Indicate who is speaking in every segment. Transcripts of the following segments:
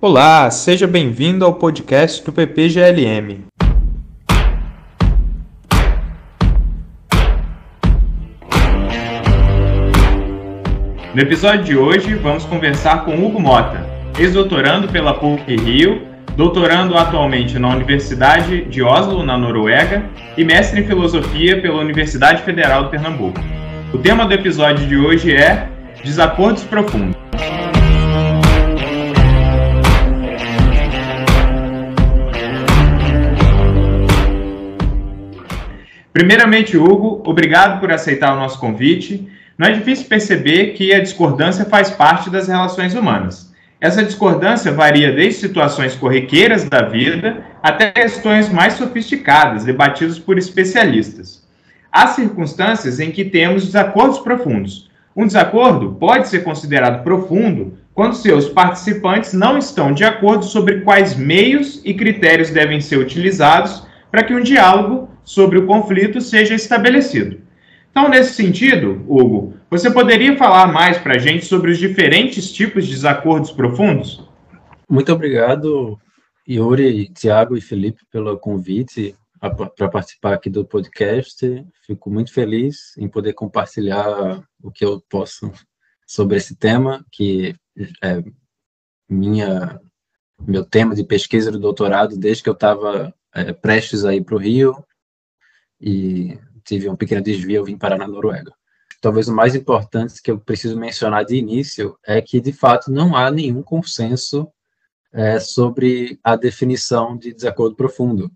Speaker 1: Olá, seja bem-vindo ao podcast do PPGLM. No episódio de hoje, vamos conversar com Hugo Mota, ex-doutorando pela PUC Rio, doutorando atualmente na Universidade de Oslo, na Noruega, e mestre em filosofia pela Universidade Federal de Pernambuco. O tema do episódio de hoje é Desacordos Profundos. Primeiramente, Hugo, obrigado por aceitar o nosso convite. Não é difícil perceber que a discordância faz parte das relações humanas. Essa discordância varia desde situações corriqueiras da vida até questões mais sofisticadas, debatidas por especialistas. Há circunstâncias em que temos desacordos profundos. Um desacordo pode ser considerado profundo quando seus participantes não estão de acordo sobre quais meios e critérios devem ser utilizados para que um diálogo sobre o conflito seja estabelecido. Então, nesse sentido, Hugo, você poderia falar mais para a gente sobre os diferentes tipos de desacordos profundos?
Speaker 2: Muito obrigado, Yuri, Tiago e Felipe, pelo convite para participar aqui do podcast. Fico muito feliz em poder compartilhar o que eu posso sobre esse tema, que é minha meu tema de pesquisa do doutorado desde que eu estava é, prestes a ir para o Rio e tive um pequeno desvio, vim parar na Noruega. Talvez o mais importante que eu preciso mencionar de início é que, de fato, não há nenhum consenso é, sobre a definição de desacordo profundo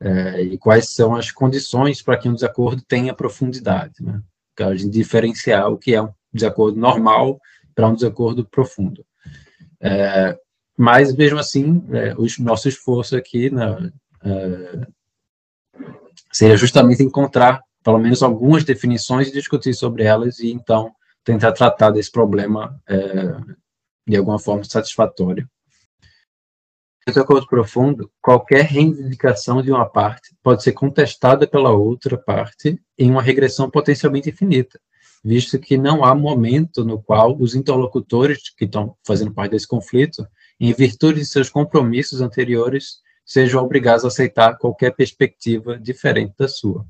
Speaker 2: é, e quais são as condições para que um desacordo tenha profundidade. Né? A gente diferenciar o que é um desacordo normal para um desacordo profundo. É, mas, mesmo assim, é, o nosso esforço aqui na, é, seria justamente encontrar pelo menos algumas definições e discutir sobre elas e então tentar tratar desse problema é, de alguma forma satisfatória. De acordo profundo, qualquer reivindicação de uma parte pode ser contestada pela outra parte em uma regressão potencialmente infinita, visto que não há momento no qual os interlocutores que estão fazendo parte desse conflito, em virtude de seus compromissos anteriores, sejam obrigados a aceitar qualquer perspectiva diferente da sua.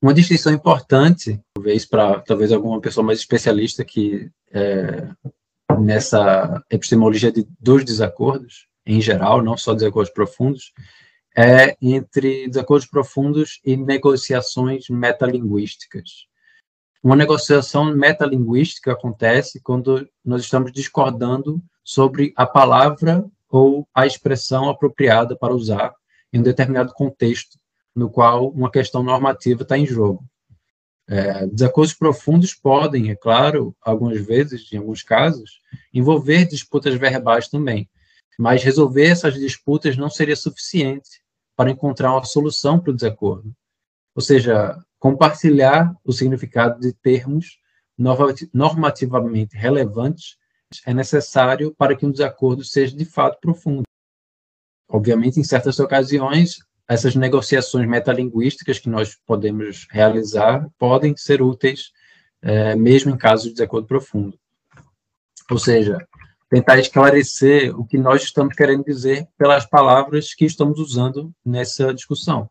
Speaker 2: Uma distinção importante, talvez para talvez alguma pessoa mais especialista que é, nessa epistemologia de, dos desacordos, em geral, não só desacordos profundos, é entre desacordos profundos e negociações metalinguísticas. Uma negociação metalinguística acontece quando nós estamos discordando sobre a palavra ou a expressão apropriada para usar em um determinado contexto no qual uma questão normativa está em jogo. É, desacordos profundos podem, é claro, algumas vezes, em alguns casos, envolver disputas verbais também, mas resolver essas disputas não seria suficiente para encontrar uma solução para o desacordo. Ou seja, compartilhar o significado de termos normativamente relevantes é necessário para que um desacordo seja de fato profundo. Obviamente, em certas ocasiões, essas negociações metalinguísticas que nós podemos realizar podem ser úteis, é, mesmo em casos de desacordo profundo. Ou seja, tentar esclarecer o que nós estamos querendo dizer pelas palavras que estamos usando nessa discussão.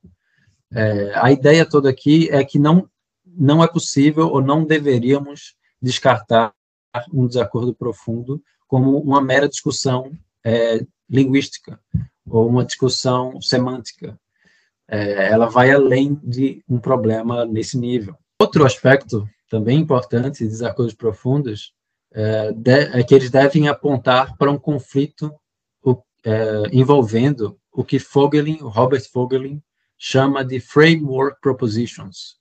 Speaker 2: É, a ideia toda aqui é que não, não é possível ou não deveríamos descartar um desacordo profundo como uma mera discussão é, linguística ou uma discussão semântica. É, ela vai além de um problema nesse nível. Outro aspecto também importante de desacordos profundos é, de, é que eles devem apontar para um conflito é, envolvendo o que Fogelin, Robert Fogelin, chama de framework propositions,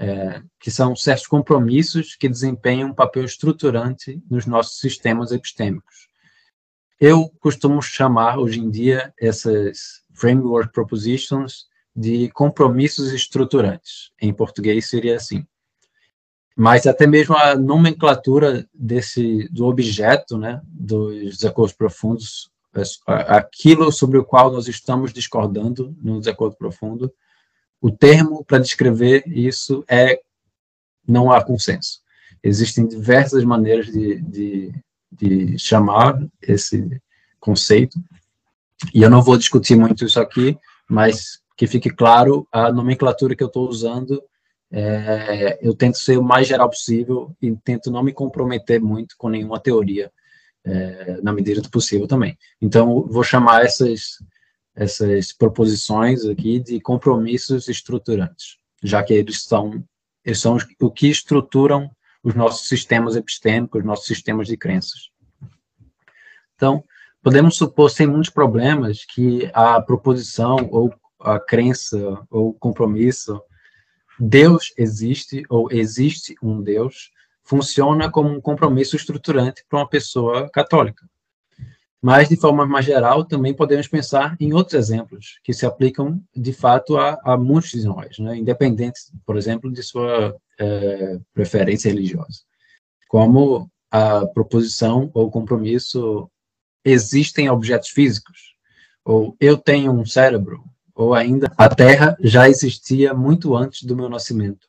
Speaker 2: é, que são certos compromissos que desempenham um papel estruturante nos nossos sistemas epistêmicos. Eu costumo chamar, hoje em dia, essas framework propositions de compromissos estruturantes. Em português seria assim. Mas até mesmo a nomenclatura desse do objeto, né, dos desacordos profundos, aquilo sobre o qual nós estamos discordando no desacordo profundo, o termo para descrever isso é não há consenso. Existem diversas maneiras de, de, de chamar esse conceito. E eu não vou discutir muito isso aqui, mas que fique claro a nomenclatura que eu estou usando. É, eu tento ser o mais geral possível e tento não me comprometer muito com nenhuma teoria, é, na medida do possível também. Então, vou chamar essas, essas proposições aqui de compromissos estruturantes, já que eles são, eles são o que estruturam os nossos sistemas epistêmicos, os nossos sistemas de crenças. Então, podemos supor, sem muitos problemas, que a proposição ou a crença ou compromisso, Deus existe ou existe um Deus, funciona como um compromisso estruturante para uma pessoa católica. Mas, de forma mais geral, também podemos pensar em outros exemplos que se aplicam, de fato, a, a muitos de nós, né? independentes, por exemplo, de sua é, preferência religiosa. Como a proposição ou compromisso existem objetos físicos, ou eu tenho um cérebro, ou ainda a Terra já existia muito antes do meu nascimento.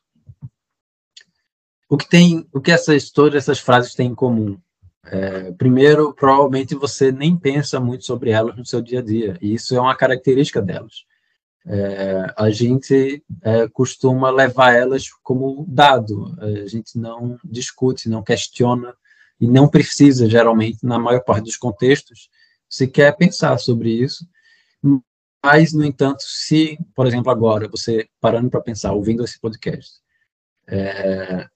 Speaker 2: O que tem, o que essas todas essas frases têm em comum? É, primeiro, provavelmente você nem pensa muito sobre elas no seu dia a dia, e isso é uma característica delas. É, a gente é, costuma levar elas como dado, a gente não discute, não questiona e não precisa, geralmente, na maior parte dos contextos, sequer pensar sobre isso. Mas, no entanto, se, por exemplo, agora, você parando para pensar, ouvindo esse podcast, é,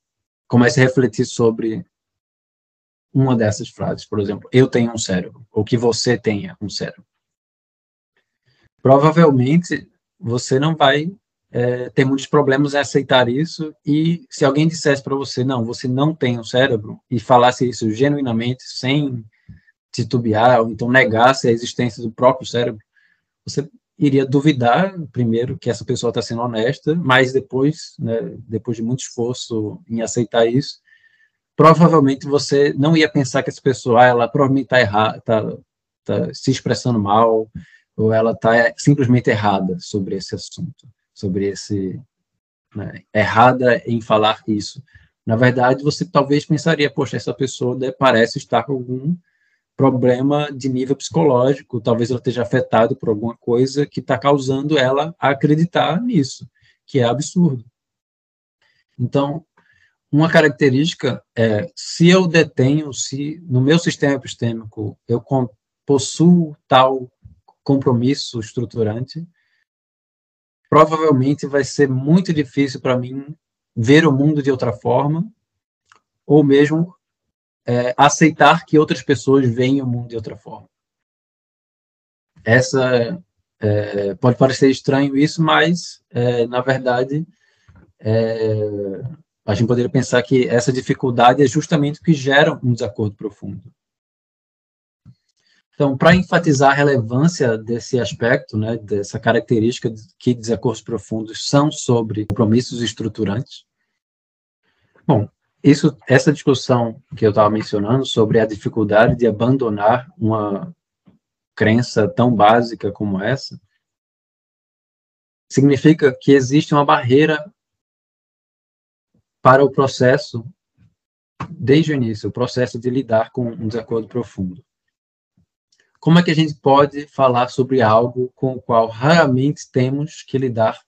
Speaker 2: comece a refletir sobre uma dessas frases, por exemplo, eu tenho um cérebro, ou que você tenha um cérebro. Provavelmente, você não vai é, ter muitos problemas em aceitar isso, e se alguém dissesse para você, não, você não tem um cérebro, e falasse isso genuinamente, sem titubear, ou então negasse a existência do próprio cérebro, você iria duvidar, primeiro, que essa pessoa está sendo honesta, mas depois, né, depois de muito esforço em aceitar isso, provavelmente você não ia pensar que essa pessoa, ah, ela provavelmente está errada, está tá se expressando mal, ou ela está simplesmente errada sobre esse assunto sobre esse né, errada em falar isso. Na verdade, você talvez pensaria, poxa, essa pessoa parece estar com algum problema de nível psicológico, talvez ela esteja afetada por alguma coisa que está causando ela a acreditar nisso, que é absurdo. Então, uma característica é, se eu detenho, se no meu sistema epistêmico eu possuo tal compromisso estruturante, provavelmente vai ser muito difícil para mim ver o mundo de outra forma, ou mesmo é, aceitar que outras pessoas veem o mundo de outra forma. Essa é, pode parecer estranho isso, mas é, na verdade é, a gente poderia pensar que essa dificuldade é justamente o que gera um desacordo profundo. Então, para enfatizar a relevância desse aspecto, né, dessa característica que desacordos profundos são sobre compromissos estruturantes, bom, isso, essa discussão que eu estava mencionando sobre a dificuldade de abandonar uma crença tão básica como essa, significa que existe uma barreira para o processo, desde o início, o processo de lidar com um desacordo profundo como é que a gente pode falar sobre algo com o qual raramente temos que lidar?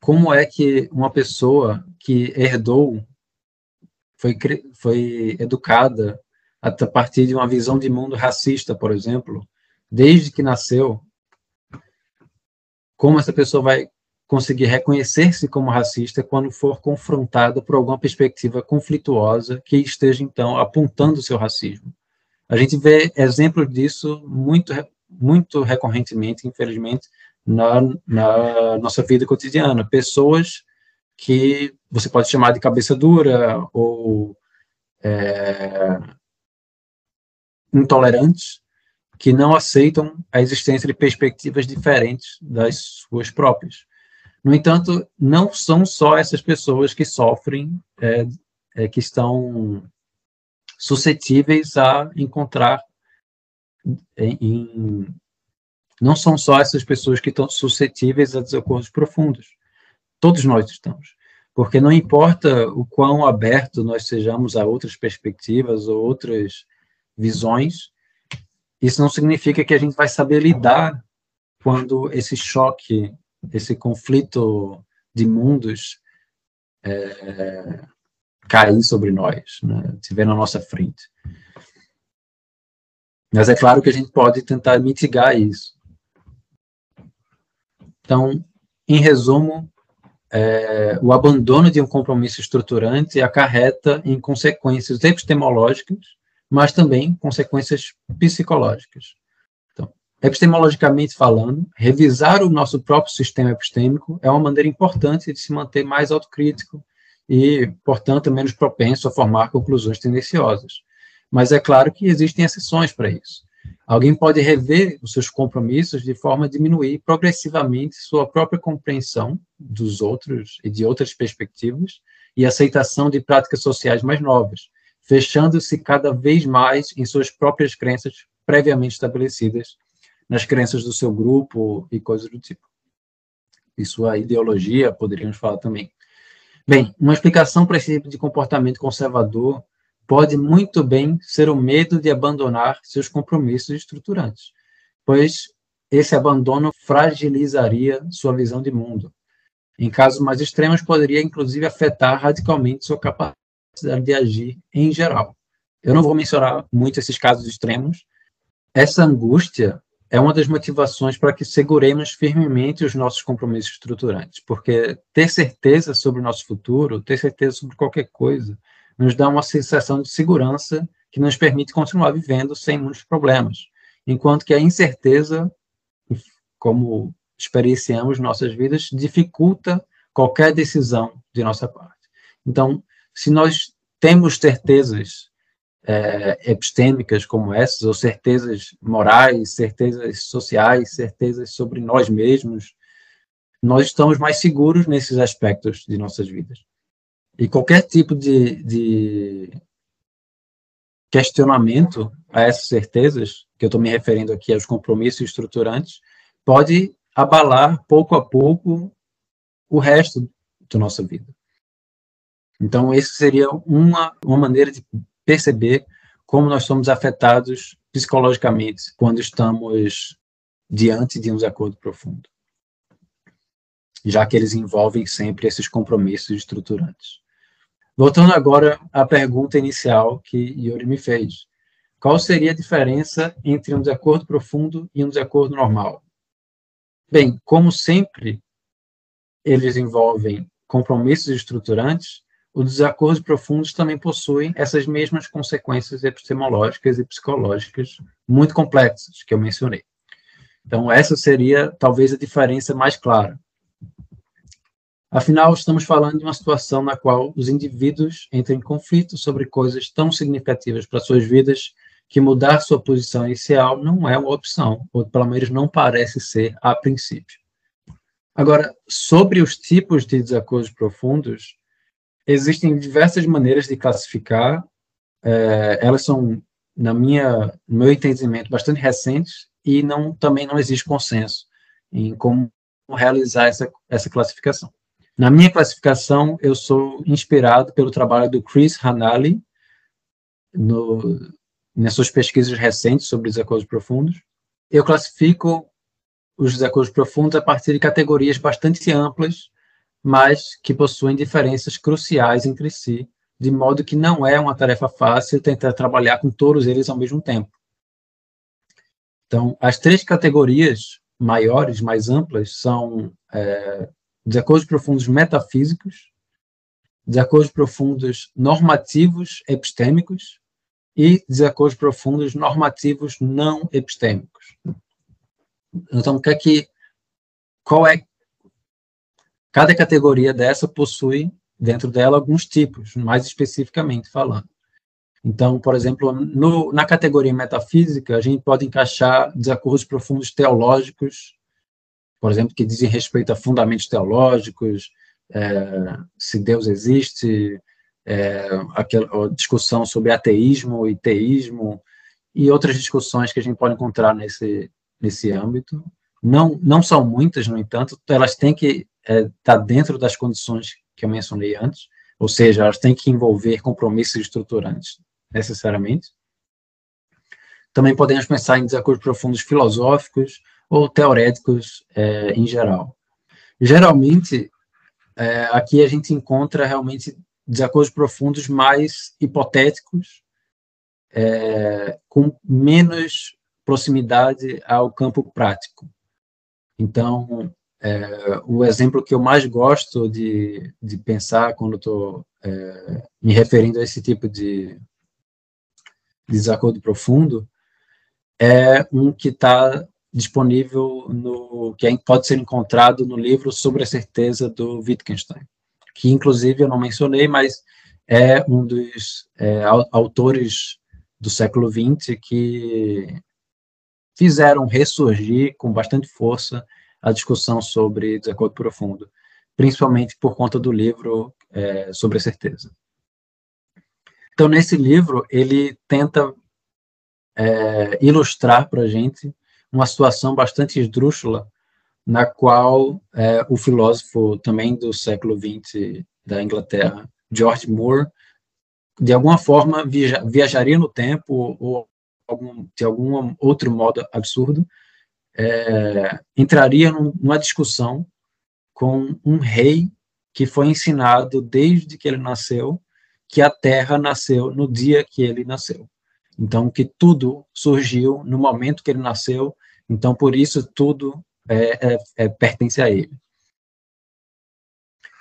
Speaker 2: Como é que uma pessoa que herdou, foi, foi educada a partir de uma visão de mundo racista, por exemplo, desde que nasceu, como essa pessoa vai conseguir reconhecer-se como racista quando for confrontada por alguma perspectiva conflituosa que esteja, então, apontando o seu racismo? A gente vê exemplos disso muito, muito recorrentemente, infelizmente, na, na nossa vida cotidiana. Pessoas que você pode chamar de cabeça dura ou é, intolerantes, que não aceitam a existência de perspectivas diferentes das suas próprias. No entanto, não são só essas pessoas que sofrem, é, é, que estão suscetíveis a encontrar em, em, não são só essas pessoas que estão suscetíveis a desacordos profundos. Todos nós estamos. Porque não importa o quão aberto nós sejamos a outras perspectivas ou outras visões, isso não significa que a gente vai saber lidar quando esse choque, esse conflito de mundos é, cair sobre nós, né, estiver na nossa frente. Mas é claro que a gente pode tentar mitigar isso. Então, em resumo, é, o abandono de um compromisso estruturante acarreta em consequências epistemológicas, mas também consequências psicológicas. Epistemologicamente falando, revisar o nosso próprio sistema epistêmico é uma maneira importante de se manter mais autocrítico e, portanto, menos propenso a formar conclusões tendenciosas. Mas é claro que existem exceções para isso. Alguém pode rever os seus compromissos de forma a diminuir progressivamente sua própria compreensão dos outros e de outras perspectivas e aceitação de práticas sociais mais novas, fechando-se cada vez mais em suas próprias crenças previamente estabelecidas, nas crenças do seu grupo e coisas do tipo. E sua ideologia, poderíamos falar também. Bem, uma explicação para esse tipo de comportamento conservador pode muito bem ser o medo de abandonar seus compromissos estruturantes, pois esse abandono fragilizaria sua visão de mundo. Em casos mais extremos, poderia inclusive afetar radicalmente sua capacidade de agir em geral. Eu não vou mencionar muito esses casos extremos. Essa angústia é uma das motivações para que seguremos firmemente os nossos compromissos estruturantes, porque ter certeza sobre o nosso futuro, ter certeza sobre qualquer coisa, nos dá uma sensação de segurança que nos permite continuar vivendo sem muitos problemas, enquanto que a incerteza, como experienciamos nossas vidas, dificulta qualquer decisão de nossa parte. Então, se nós temos certezas é, epistêmicas como essas, ou certezas morais, certezas sociais, certezas sobre nós mesmos, nós estamos mais seguros nesses aspectos de nossas vidas. E qualquer tipo de, de questionamento a essas certezas, que eu estou me referindo aqui aos compromissos estruturantes, pode abalar pouco a pouco o resto da nossa vida. Então, essa seria uma, uma maneira de perceber como nós somos afetados psicologicamente quando estamos diante de um desacordo profundo, já que eles envolvem sempre esses compromissos estruturantes. Voltando agora à pergunta inicial que Yuri me fez. Qual seria a diferença entre um desacordo profundo e um desacordo normal? Bem, como sempre eles envolvem compromissos estruturantes, os desacordos profundos também possuem essas mesmas consequências epistemológicas e psicológicas muito complexas que eu mencionei. Então, essa seria talvez a diferença mais clara. Afinal, estamos falando de uma situação na qual os indivíduos entram em conflito sobre coisas tão significativas para suas vidas que mudar sua posição inicial não é uma opção, ou pelo menos não parece ser a princípio. Agora, sobre os tipos de desacordos profundos, existem diversas maneiras de classificar. É, elas são, na minha, no meu entendimento, bastante recentes e não, também não existe consenso em como realizar essa, essa classificação. Na minha classificação, eu sou inspirado pelo trabalho do Chris Hanali, no, nas suas pesquisas recentes sobre desacordos profundos. Eu classifico os desacordos profundos a partir de categorias bastante amplas, mas que possuem diferenças cruciais entre si, de modo que não é uma tarefa fácil tentar trabalhar com todos eles ao mesmo tempo. Então, as três categorias maiores, mais amplas, são é, desacordos profundos metafísicos, desacordos profundos normativos epistêmicos e desacordos profundos normativos não epistêmicos. Então, o que é que qual é cada categoria dessa possui dentro dela alguns tipos, mais especificamente falando. Então, por exemplo, no, na categoria metafísica, a gente pode encaixar desacordos profundos teológicos por exemplo, que dizem respeito a fundamentos teológicos, é, se Deus existe, é, aquela discussão sobre ateísmo e teísmo, e outras discussões que a gente pode encontrar nesse, nesse âmbito. Não, não são muitas, no entanto, elas têm que estar é, tá dentro das condições que eu mencionei antes, ou seja, elas têm que envolver compromissos estruturantes, necessariamente. Também podemos pensar em desacordos profundos filosóficos ou teoréticos é, em geral. Geralmente, é, aqui a gente encontra realmente desacordos profundos mais hipotéticos, é, com menos proximidade ao campo prático. Então, é, o exemplo que eu mais gosto de, de pensar quando estou é, me referindo a esse tipo de, de desacordo profundo é um que está disponível no que pode ser encontrado no livro Sobre a Certeza do Wittgenstein, que inclusive eu não mencionei, mas é um dos é, autores do século XX que fizeram ressurgir com bastante força a discussão sobre desacordo profundo, principalmente por conta do livro é, sobre a certeza. Então, nesse livro, ele tenta é, ilustrar para a gente uma situação bastante esdrúxula, na qual é, o filósofo também do século XX da Inglaterra, George Moore, de alguma forma viaja, viajaria no tempo ou algum, de algum outro modo absurdo é, entraria numa discussão com um rei que foi ensinado desde que ele nasceu que a Terra nasceu no dia que ele nasceu. Então, que tudo surgiu no momento que ele nasceu, então, por isso, tudo é, é, é pertence a ele.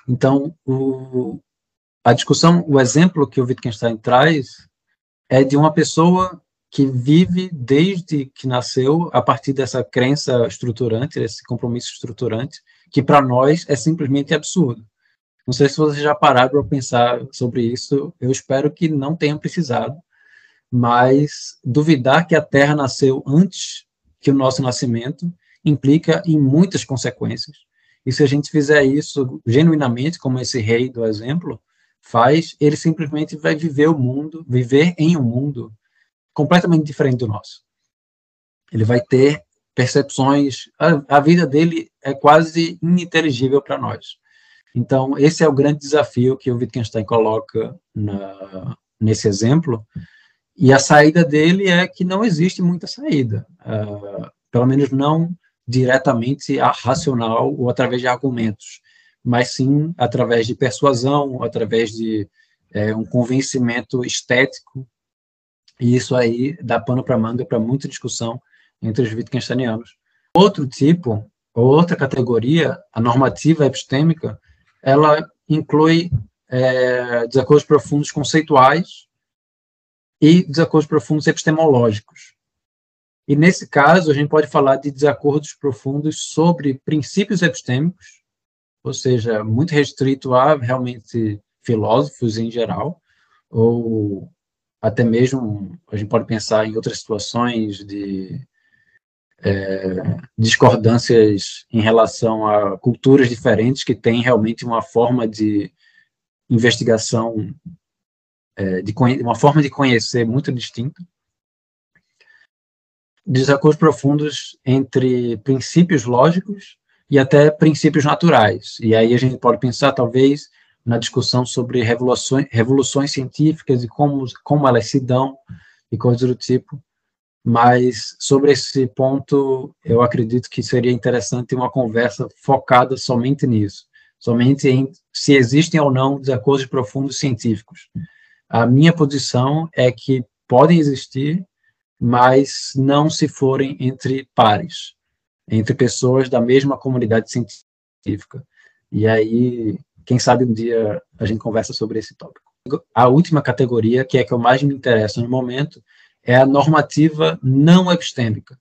Speaker 2: Então, o, a discussão, o exemplo que o Wittgenstein traz é de uma pessoa que vive desde que nasceu a partir dessa crença estruturante, desse compromisso estruturante, que para nós é simplesmente absurdo. Não sei se vocês já pararam para pensar sobre isso, eu espero que não tenham precisado, mas duvidar que a Terra nasceu antes que o nosso nascimento implica em muitas consequências. E se a gente fizer isso genuinamente, como esse rei do exemplo faz, ele simplesmente vai viver o mundo, viver em um mundo completamente diferente do nosso. Ele vai ter percepções, a, a vida dele é quase ininteligível para nós. Então, esse é o grande desafio que o Wittgenstein coloca na, nesse exemplo, e a saída dele é que não existe muita saída, uh, pelo menos não diretamente racional ou através de argumentos, mas sim através de persuasão, através de é, um convencimento estético e isso aí dá pano para manga para muita discussão entre os Wittgensteinianos. Outro tipo, outra categoria, a normativa epistêmica, ela inclui é, desacordos profundos conceituais e desacordos profundos epistemológicos. E nesse caso, a gente pode falar de desacordos profundos sobre princípios epistêmicos, ou seja, muito restrito a realmente filósofos em geral, ou até mesmo a gente pode pensar em outras situações de é, discordâncias em relação a culturas diferentes que têm realmente uma forma de investigação, é, de uma forma de conhecer muito distinta. Desacordos profundos entre princípios lógicos e até princípios naturais. E aí a gente pode pensar, talvez, na discussão sobre revoluções, revoluções científicas e como, como elas se dão e coisas do tipo. Mas sobre esse ponto, eu acredito que seria interessante uma conversa focada somente nisso, somente em se existem ou não desacordos profundos científicos. A minha posição é que podem existir, mas não se forem entre pares, entre pessoas da mesma comunidade científica. E aí quem sabe um dia a gente conversa sobre esse tópico. A última categoria, que é a que eu mais me interessa no momento, é a normativa não epistêmica.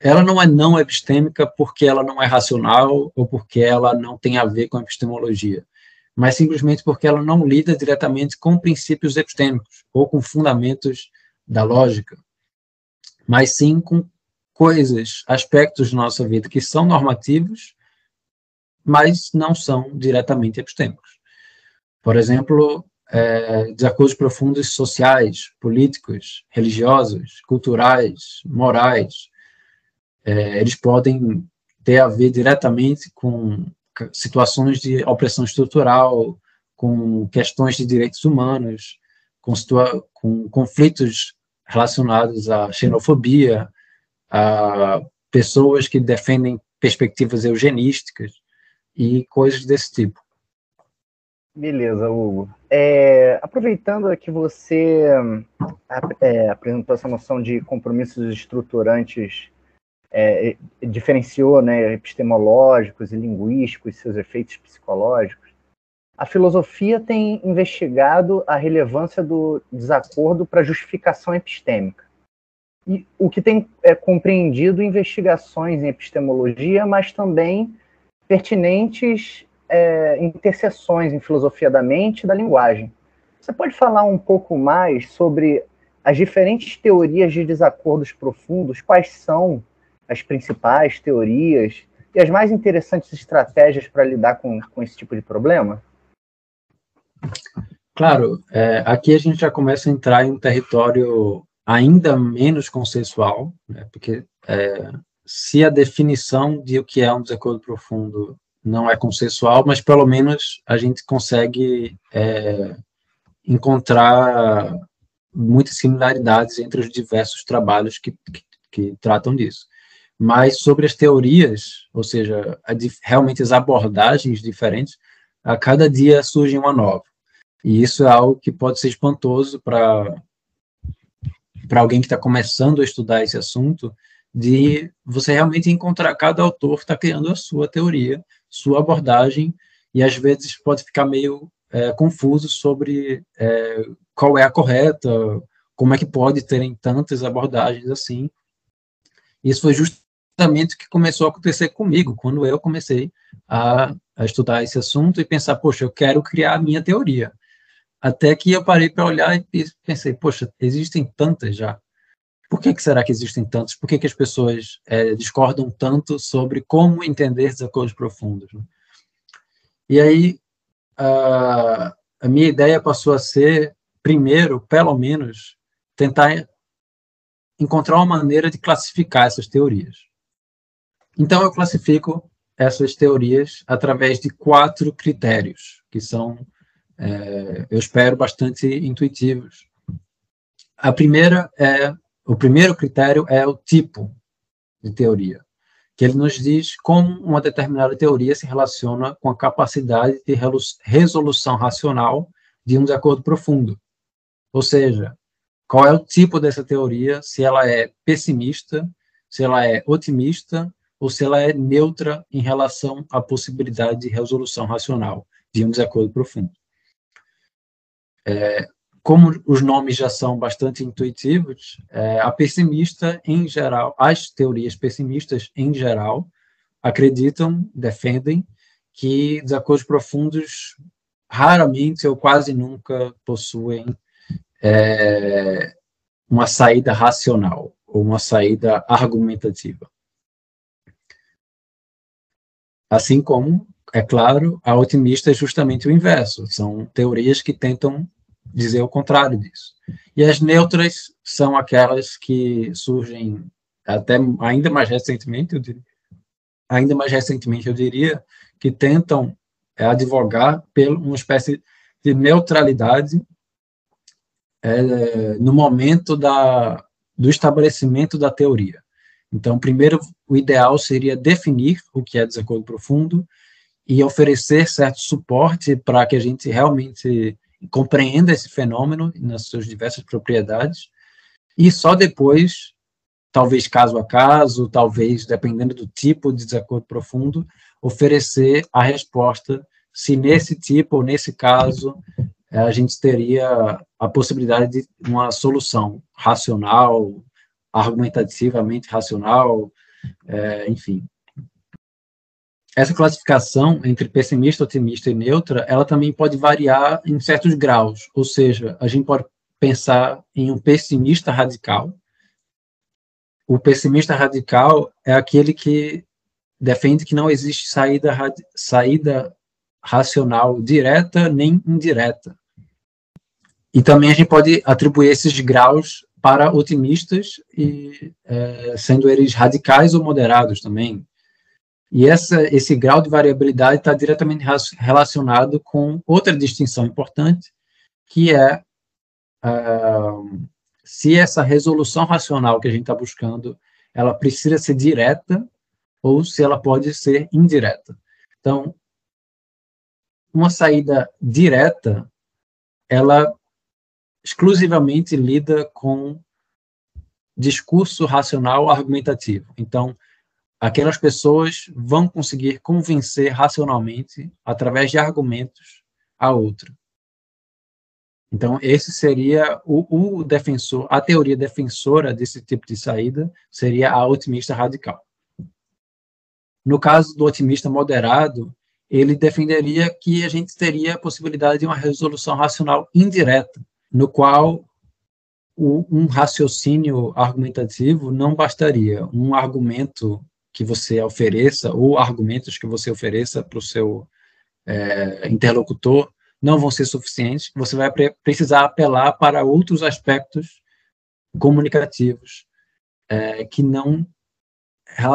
Speaker 2: Ela não é não epistêmica porque ela não é racional ou porque ela não tem a ver com a epistemologia, mas simplesmente porque ela não lida diretamente com princípios epistêmicos ou com fundamentos da lógica, mas sim com coisas, aspectos da nossa vida que são normativos mas não são diretamente epistêmicos. Por exemplo, é, desacordos profundos sociais, políticos, religiosos, culturais, morais, é, eles podem ter a ver diretamente com situações de opressão estrutural, com questões de direitos humanos, com, com conflitos relacionados à xenofobia, a pessoas que defendem perspectivas eugenísticas e coisas desse tipo.
Speaker 3: Beleza, Hugo. É, aproveitando que você é, apresentou essa noção de compromissos estruturantes, é, diferenciou né, epistemológicos e linguísticos, seus efeitos psicológicos, a filosofia tem investigado a relevância do desacordo para justificação epistêmica. E o que tem é, compreendido investigações em epistemologia, mas também pertinentes é, interseções em filosofia da mente e da linguagem. Você pode falar um pouco mais sobre as diferentes teorias de desacordos profundos? Quais são as principais teorias e as mais interessantes estratégias para lidar com, com esse tipo de problema?
Speaker 2: Claro, é, aqui a gente já começa a entrar em um território ainda menos consensual, né, porque é, se a definição de o que é um desacordo profundo não é consensual, mas pelo menos a gente consegue é, encontrar muitas similaridades entre os diversos trabalhos que, que, que tratam disso. Mas sobre as teorias, ou seja, a, realmente as abordagens diferentes, a cada dia surge uma nova. E isso é algo que pode ser espantoso para para alguém que está começando a estudar esse assunto, de você realmente encontrar cada autor está criando a sua teoria sua abordagem e às vezes pode ficar meio é, confuso sobre é, qual é a correta, como é que pode terem tantas abordagens assim. Isso foi justamente o que começou a acontecer comigo, quando eu comecei a, a estudar esse assunto e pensar, poxa, eu quero criar a minha teoria. Até que eu parei para olhar e pensei, poxa, existem tantas já. Por que, que será que existem tantos? Por que, que as pessoas é, discordam tanto sobre como entender desacordos profundos? Né? E aí, a, a minha ideia passou a ser, primeiro, pelo menos, tentar encontrar uma maneira de classificar essas teorias. Então, eu classifico essas teorias através de quatro critérios, que são, é, eu espero, bastante intuitivos. A primeira é o primeiro critério é o tipo de teoria, que ele nos diz como uma determinada teoria se relaciona com a capacidade de resolução racional de um desacordo profundo. Ou seja, qual é o tipo dessa teoria, se ela é pessimista, se ela é otimista ou se ela é neutra em relação à possibilidade de resolução racional de um desacordo profundo. É, como os nomes já são bastante intuitivos, é, a pessimista, em geral, as teorias pessimistas, em geral, acreditam, defendem, que desacordos profundos raramente ou quase nunca possuem é, uma saída racional ou uma saída argumentativa. Assim como, é claro, a otimista é justamente o inverso. São teorias que tentam dizer o contrário disso. E as neutras são aquelas que surgem até ainda mais recentemente, eu diria, ainda mais recentemente eu diria, que tentam é, advogar por uma espécie de neutralidade é, no momento da, do estabelecimento da teoria. Então, primeiro, o ideal seria definir o que é desacordo profundo e oferecer certo suporte para que a gente realmente compreenda esse fenômeno nas suas diversas propriedades, e só depois, talvez caso a caso, talvez dependendo do tipo de desacordo profundo, oferecer a resposta se nesse tipo ou nesse caso eh, a gente teria a possibilidade de uma solução racional, argumentativamente racional, é, enfim essa classificação entre pessimista, otimista e neutra, ela também pode variar em certos graus, ou seja, a gente pode pensar em um pessimista radical. O pessimista radical é aquele que defende que não existe saída, saída racional direta nem indireta. E também a gente pode atribuir esses graus para otimistas, e é, sendo eles radicais ou moderados também. E essa, esse grau de variabilidade está diretamente relacionado com outra distinção importante, que é uh, se essa resolução racional que a gente está buscando, ela precisa ser direta ou se ela pode ser indireta. Então, uma saída direta, ela exclusivamente lida com discurso racional argumentativo. Então, aquelas pessoas vão conseguir convencer racionalmente, através de argumentos, a outra. Então, esse seria o, o, defensor, a teoria defensora desse tipo de saída seria a otimista radical. No caso do otimista moderado, ele defenderia que a gente teria a possibilidade de uma resolução racional indireta, no qual o, um raciocínio argumentativo não bastaria. Um argumento que você ofereça, ou argumentos que você ofereça para o seu é, interlocutor, não vão ser suficientes. Você vai pre precisar apelar para outros aspectos comunicativos é, que não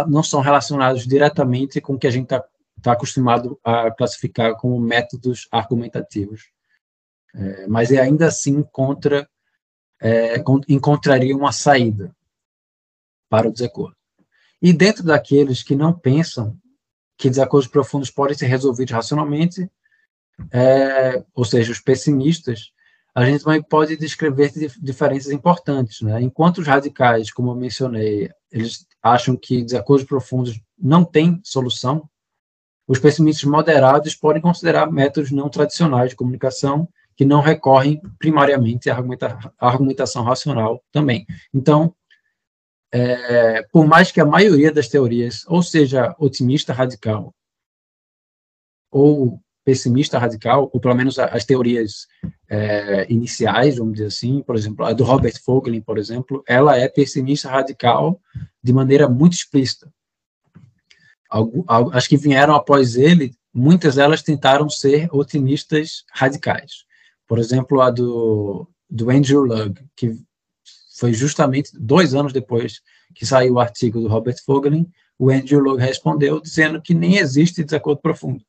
Speaker 2: não são relacionados diretamente com o que a gente está tá acostumado a classificar como métodos argumentativos. É, mas é ainda assim encontra é, encontraria uma saída para o desacordo. E dentro daqueles que não pensam que desacordos profundos podem ser resolvidos racionalmente, é, ou seja, os pessimistas, a gente também pode descrever diferenças importantes. Né? Enquanto os radicais, como eu mencionei, eles acham que desacordos profundos não têm solução, os pessimistas moderados podem considerar métodos não tradicionais de comunicação que não recorrem primariamente à, argumenta à argumentação racional também. Então, é, por mais que a maioria das teorias, ou seja, otimista radical, ou pessimista radical, ou pelo menos as teorias é, iniciais, vamos dizer assim, por exemplo, a do Robert Fogelin, por exemplo, ela é pessimista radical de maneira muito explícita. Algo, as que vieram após ele, muitas delas tentaram ser otimistas radicais. Por exemplo, a do, do Andrew Lugg, que foi justamente dois anos depois que saiu o artigo do Robert Fogelin, o Andrew Lugg respondeu dizendo que nem existe desacordo profundo,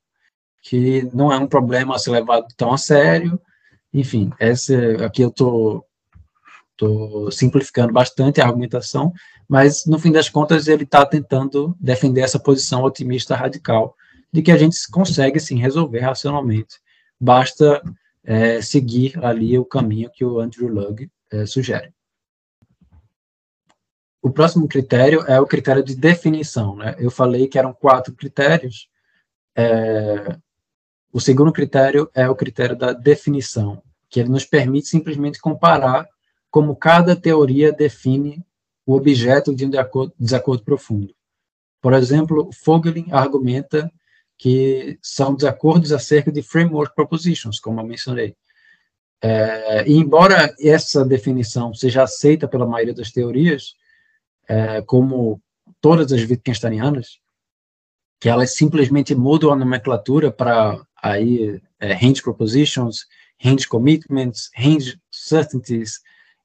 Speaker 2: que não é um problema a ser levado tão a sério. Enfim, essa, aqui eu estou simplificando bastante a argumentação, mas no fim das contas ele está tentando defender essa posição otimista radical de que a gente consegue sim resolver racionalmente, basta é, seguir ali o caminho que o Andrew Lugg é, sugere. O próximo critério é o critério de definição. Né? Eu falei que eram quatro critérios. É, o segundo critério é o critério da definição, que ele nos permite simplesmente comparar como cada teoria define o objeto de um desacordo, desacordo profundo. Por exemplo, Fogelin argumenta que são desacordos acerca de framework propositions, como eu mencionei. É, e embora essa definição seja aceita pela maioria das teorias, é, como todas as Wittgensteinianas, que elas simplesmente mudam a nomenclatura para aí é, range propositions, range commitments, range certainties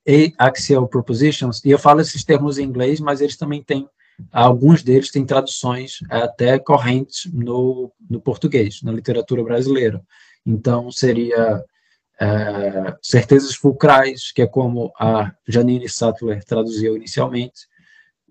Speaker 2: e axial propositions. E eu falo esses termos em inglês, mas eles também têm Alguns deles têm traduções até correntes no, no português, na literatura brasileira. Então, seria é, certezas fulcrais, que é como a Janine Sattler traduziu inicialmente.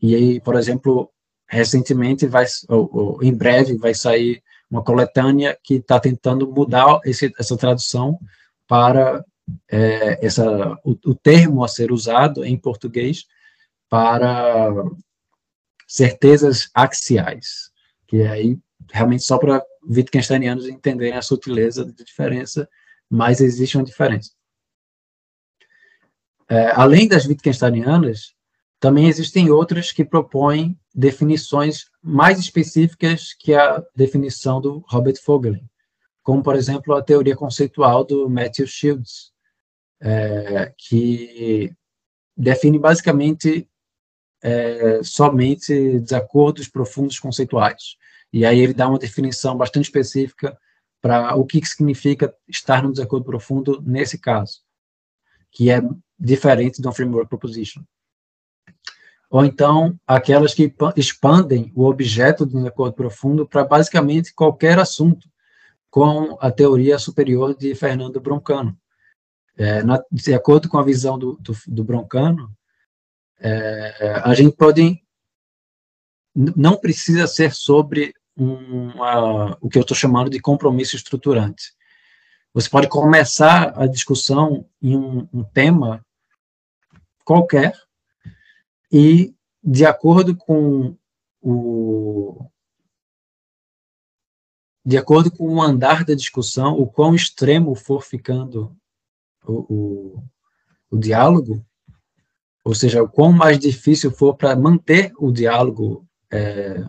Speaker 2: E aí, por exemplo, recentemente, vai, ou, ou, em breve, vai sair uma coletânea que está tentando mudar esse, essa tradução para é, essa, o, o termo a ser usado em português para certezas axiais, que é aí realmente só para Wittgensteinianos entenderem a sutileza da diferença, mas existe uma diferença. É, além das Wittgensteinianas, também existem outras que propõem definições mais específicas que a definição do Robert Fogelin, como, por exemplo, a teoria conceitual do Matthew Shields, é, que define basicamente é, somente desacordos profundos conceituais. E aí ele dá uma definição bastante específica para o que, significa estar no desacordo profundo nesse caso, que é diferente do framework proposition. Ou então, aquelas que expandem o objeto do desacordo profundo para basicamente qualquer assunto, com a teoria superior de Fernando Broncano, É, na, de acordo com a visão do, do, do Broncano, é, a gente pode não precisa ser sobre uma, o que eu estou chamando de compromisso estruturante. Você pode começar a discussão em um, um tema qualquer e, de acordo com o, de acordo com o andar da discussão, o quão extremo for ficando o, o, o diálogo, ou seja, o quão mais difícil for para manter o diálogo é,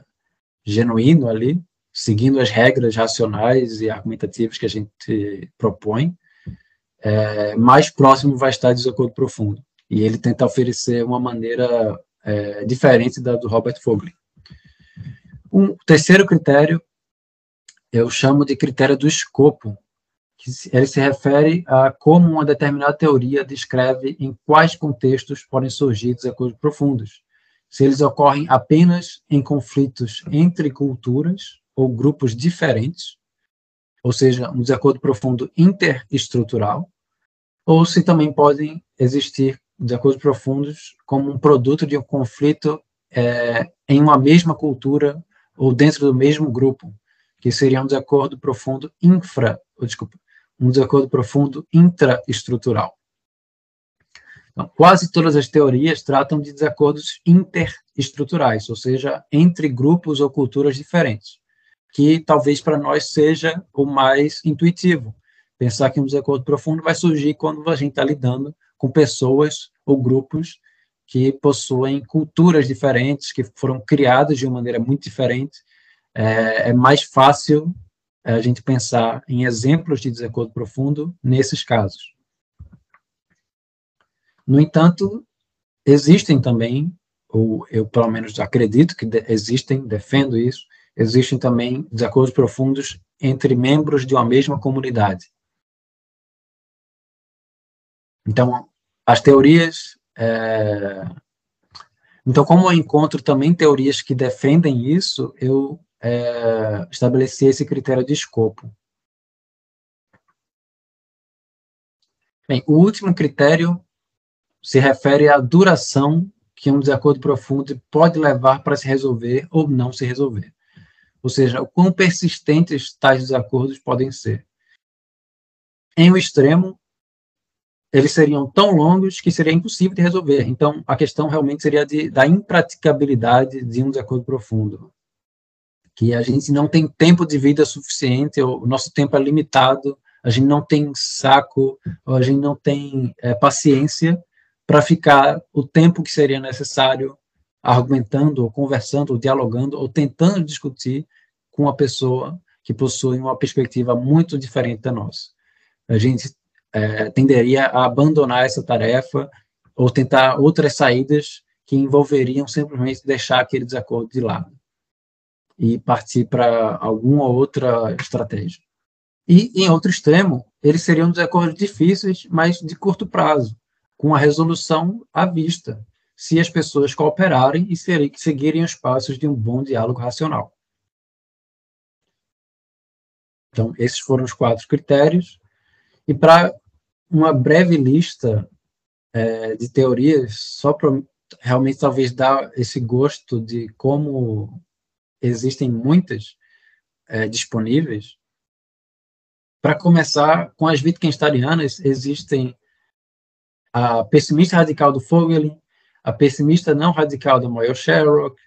Speaker 2: genuíno ali, seguindo as regras racionais e argumentativas que a gente propõe, é, mais próximo vai estar de desacordo profundo. E ele tenta oferecer uma maneira é, diferente da do Robert Fogli. Um terceiro critério eu chamo de critério do escopo, que ele se refere a como uma determinada teoria descreve em quais contextos podem surgir desacordos profundos, se eles ocorrem apenas em conflitos entre culturas ou grupos diferentes, ou seja, um desacordo profundo interestrutural, ou se também podem existir desacordos profundos como um produto de um conflito é, em uma mesma cultura ou dentro do mesmo grupo, que seria um desacordo profundo infra, desculpa, um desacordo profundo intraestrutural. Então, quase todas as teorias tratam de desacordos interestruturais, ou seja, entre grupos ou culturas diferentes, que talvez para nós seja o mais intuitivo. Pensar que um desacordo profundo vai surgir quando a gente está lidando com pessoas ou grupos que possuem culturas diferentes, que foram criadas de uma maneira muito diferente é, é mais fácil a gente pensar em exemplos de desacordo profundo nesses casos. No entanto, existem também, ou eu pelo menos acredito que existem, defendo isso, existem também desacordos profundos entre membros de uma mesma comunidade. Então, as teorias. É... Então, como eu encontro também teorias que defendem isso, eu é, estabelecer esse critério de escopo. Bem, o último critério se refere à duração que um desacordo profundo pode levar para se resolver ou não se resolver. Ou seja, o quão persistentes tais desacordos podem ser. Em um extremo, eles seriam tão longos que seria impossível de resolver. Então, a questão realmente seria de, da impraticabilidade de um desacordo profundo que a gente não tem tempo de vida suficiente, o nosso tempo é limitado, a gente não tem saco, a gente não tem é, paciência para ficar o tempo que seria necessário argumentando, ou conversando, ou dialogando, ou tentando discutir com uma pessoa que possui uma perspectiva muito diferente da nossa. A gente é, tenderia a abandonar essa tarefa ou tentar outras saídas que envolveriam simplesmente deixar aquele desacordo de lado e partir para alguma outra estratégia. E, em outro extremo, eles seriam desacordos difíceis, mas de curto prazo, com a resolução à vista, se as pessoas cooperarem e seguirem os passos de um bom diálogo racional. Então, esses foram os quatro critérios. E para uma breve lista é, de teorias, só para realmente talvez dar esse gosto de como existem muitas é, disponíveis. Para começar, com as Wittgensteinianas, existem a pessimista radical do Fogelin, a pessimista não radical do Moyle Sherrock,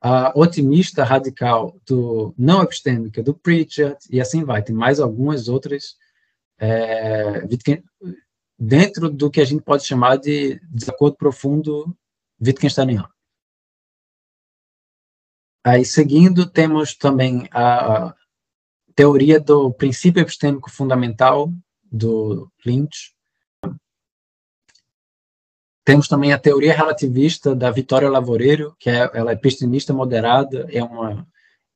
Speaker 2: a otimista radical do não epistêmica do Pritchard, e assim vai. Tem mais algumas outras é, dentro do que a gente pode chamar de desacordo profundo Wittgensteiniano. Aí, seguindo, temos também a teoria do princípio epistêmico fundamental do Lynch. Temos também a teoria relativista da Vitória Lavoreiro, que é, ela é epistemista moderada, é uma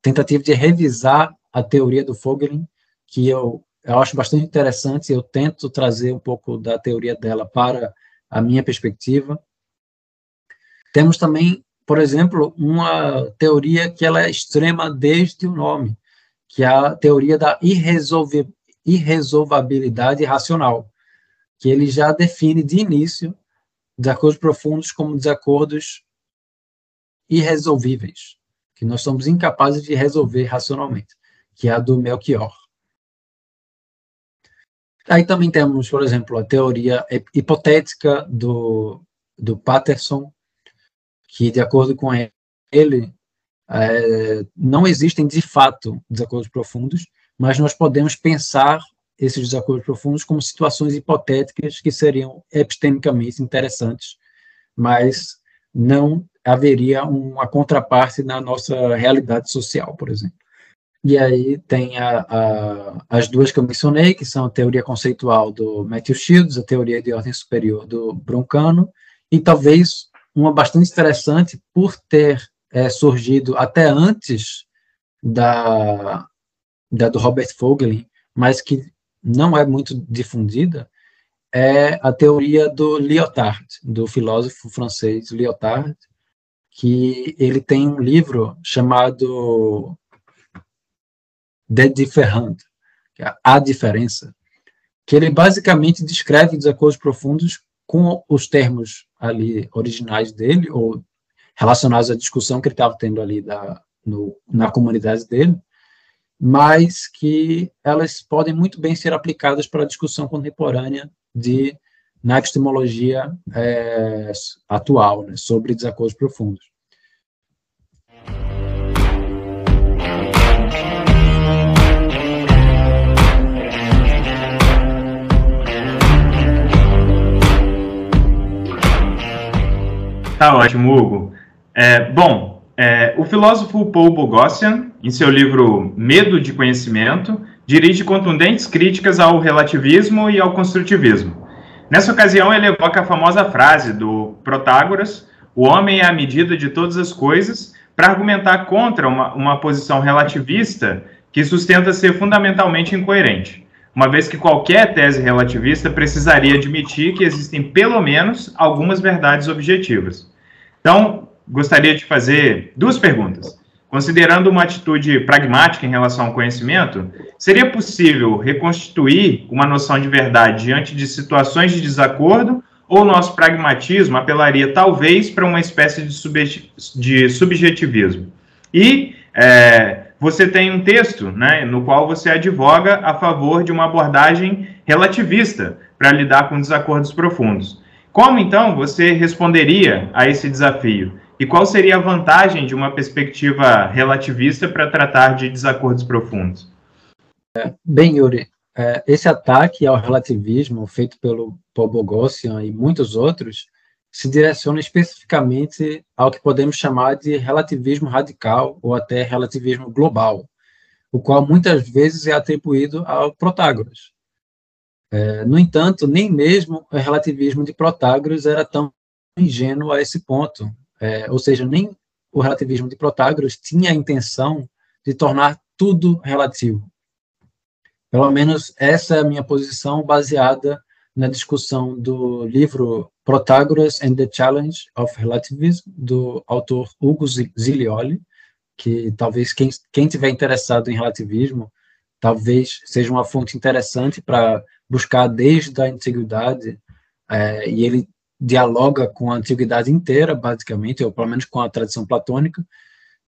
Speaker 2: tentativa de revisar a teoria do Fogelin, que eu, eu acho bastante interessante, eu tento trazer um pouco da teoria dela para a minha perspectiva. Temos também por exemplo, uma teoria que ela é extrema desde o nome, que é a teoria da irresolvabilidade racional, que ele já define de início desacordos profundos como desacordos irresolvíveis, que nós somos incapazes de resolver racionalmente, que é a do Melchior. Aí também temos, por exemplo, a teoria hipotética do, do Patterson, que, de acordo com ele, é, não existem de fato desacordos profundos, mas nós podemos pensar esses desacordos profundos como situações hipotéticas que seriam epistemicamente interessantes, mas não haveria uma contraparte na nossa realidade social, por exemplo. E aí tem a, a, as duas que eu mencionei, que são a teoria conceitual do Matthew Shields, a teoria de ordem superior do Broncano, e talvez uma bastante interessante por ter é, surgido até antes da, da do Robert Fogelin, mas que não é muito difundida, é a teoria do Lyotard, do filósofo francês Lyotard, que ele tem um livro chamado The Different, que é a diferença, que ele basicamente descreve desacordos profundos com os termos ali originais dele, ou relacionados à discussão que ele estava tendo ali da, no, na comunidade dele, mas que elas podem muito bem ser aplicadas para a discussão contemporânea de na epistemologia é, atual, né, sobre desacordos profundos.
Speaker 1: Tá ótimo, Hugo. É, bom, é, o filósofo Paul Bogossian, em seu livro Medo de Conhecimento, dirige contundentes críticas ao relativismo e ao construtivismo. Nessa ocasião, ele evoca a famosa frase do Protágoras: o homem é a medida de todas as coisas, para argumentar contra uma, uma posição relativista que sustenta ser fundamentalmente incoerente uma vez que qualquer tese relativista precisaria admitir que existem pelo menos algumas verdades objetivas. Então, gostaria de fazer duas perguntas. Considerando uma atitude pragmática em relação ao conhecimento, seria possível reconstituir uma noção de verdade diante de situações de desacordo ou nosso pragmatismo apelaria talvez para uma espécie de, de subjetivismo? E é, você tem um texto né, no qual você advoga a favor de uma abordagem relativista para lidar com desacordos profundos. Como então você responderia a esse desafio? E qual seria a vantagem de uma perspectiva relativista para tratar de desacordos profundos?
Speaker 2: É, bem, Yuri, é, esse ataque ao relativismo feito pelo Paul Bogossian e muitos outros se direciona especificamente ao que podemos chamar de relativismo radical ou até relativismo global, o qual muitas vezes é atribuído ao Protágoras. É, no entanto, nem mesmo o relativismo de Protágoras era tão ingênuo a esse ponto, é, ou seja, nem o relativismo de Protágoras tinha a intenção de tornar tudo relativo. Pelo menos essa é a minha posição baseada na discussão do livro Protágoras and the Challenge of Relativism, do autor Hugo Zilioli, que talvez quem, quem tiver interessado em relativismo, talvez seja uma fonte interessante para buscar desde a antiguidade, é, e ele dialoga com a antiguidade inteira, basicamente, ou pelo menos com a tradição platônica,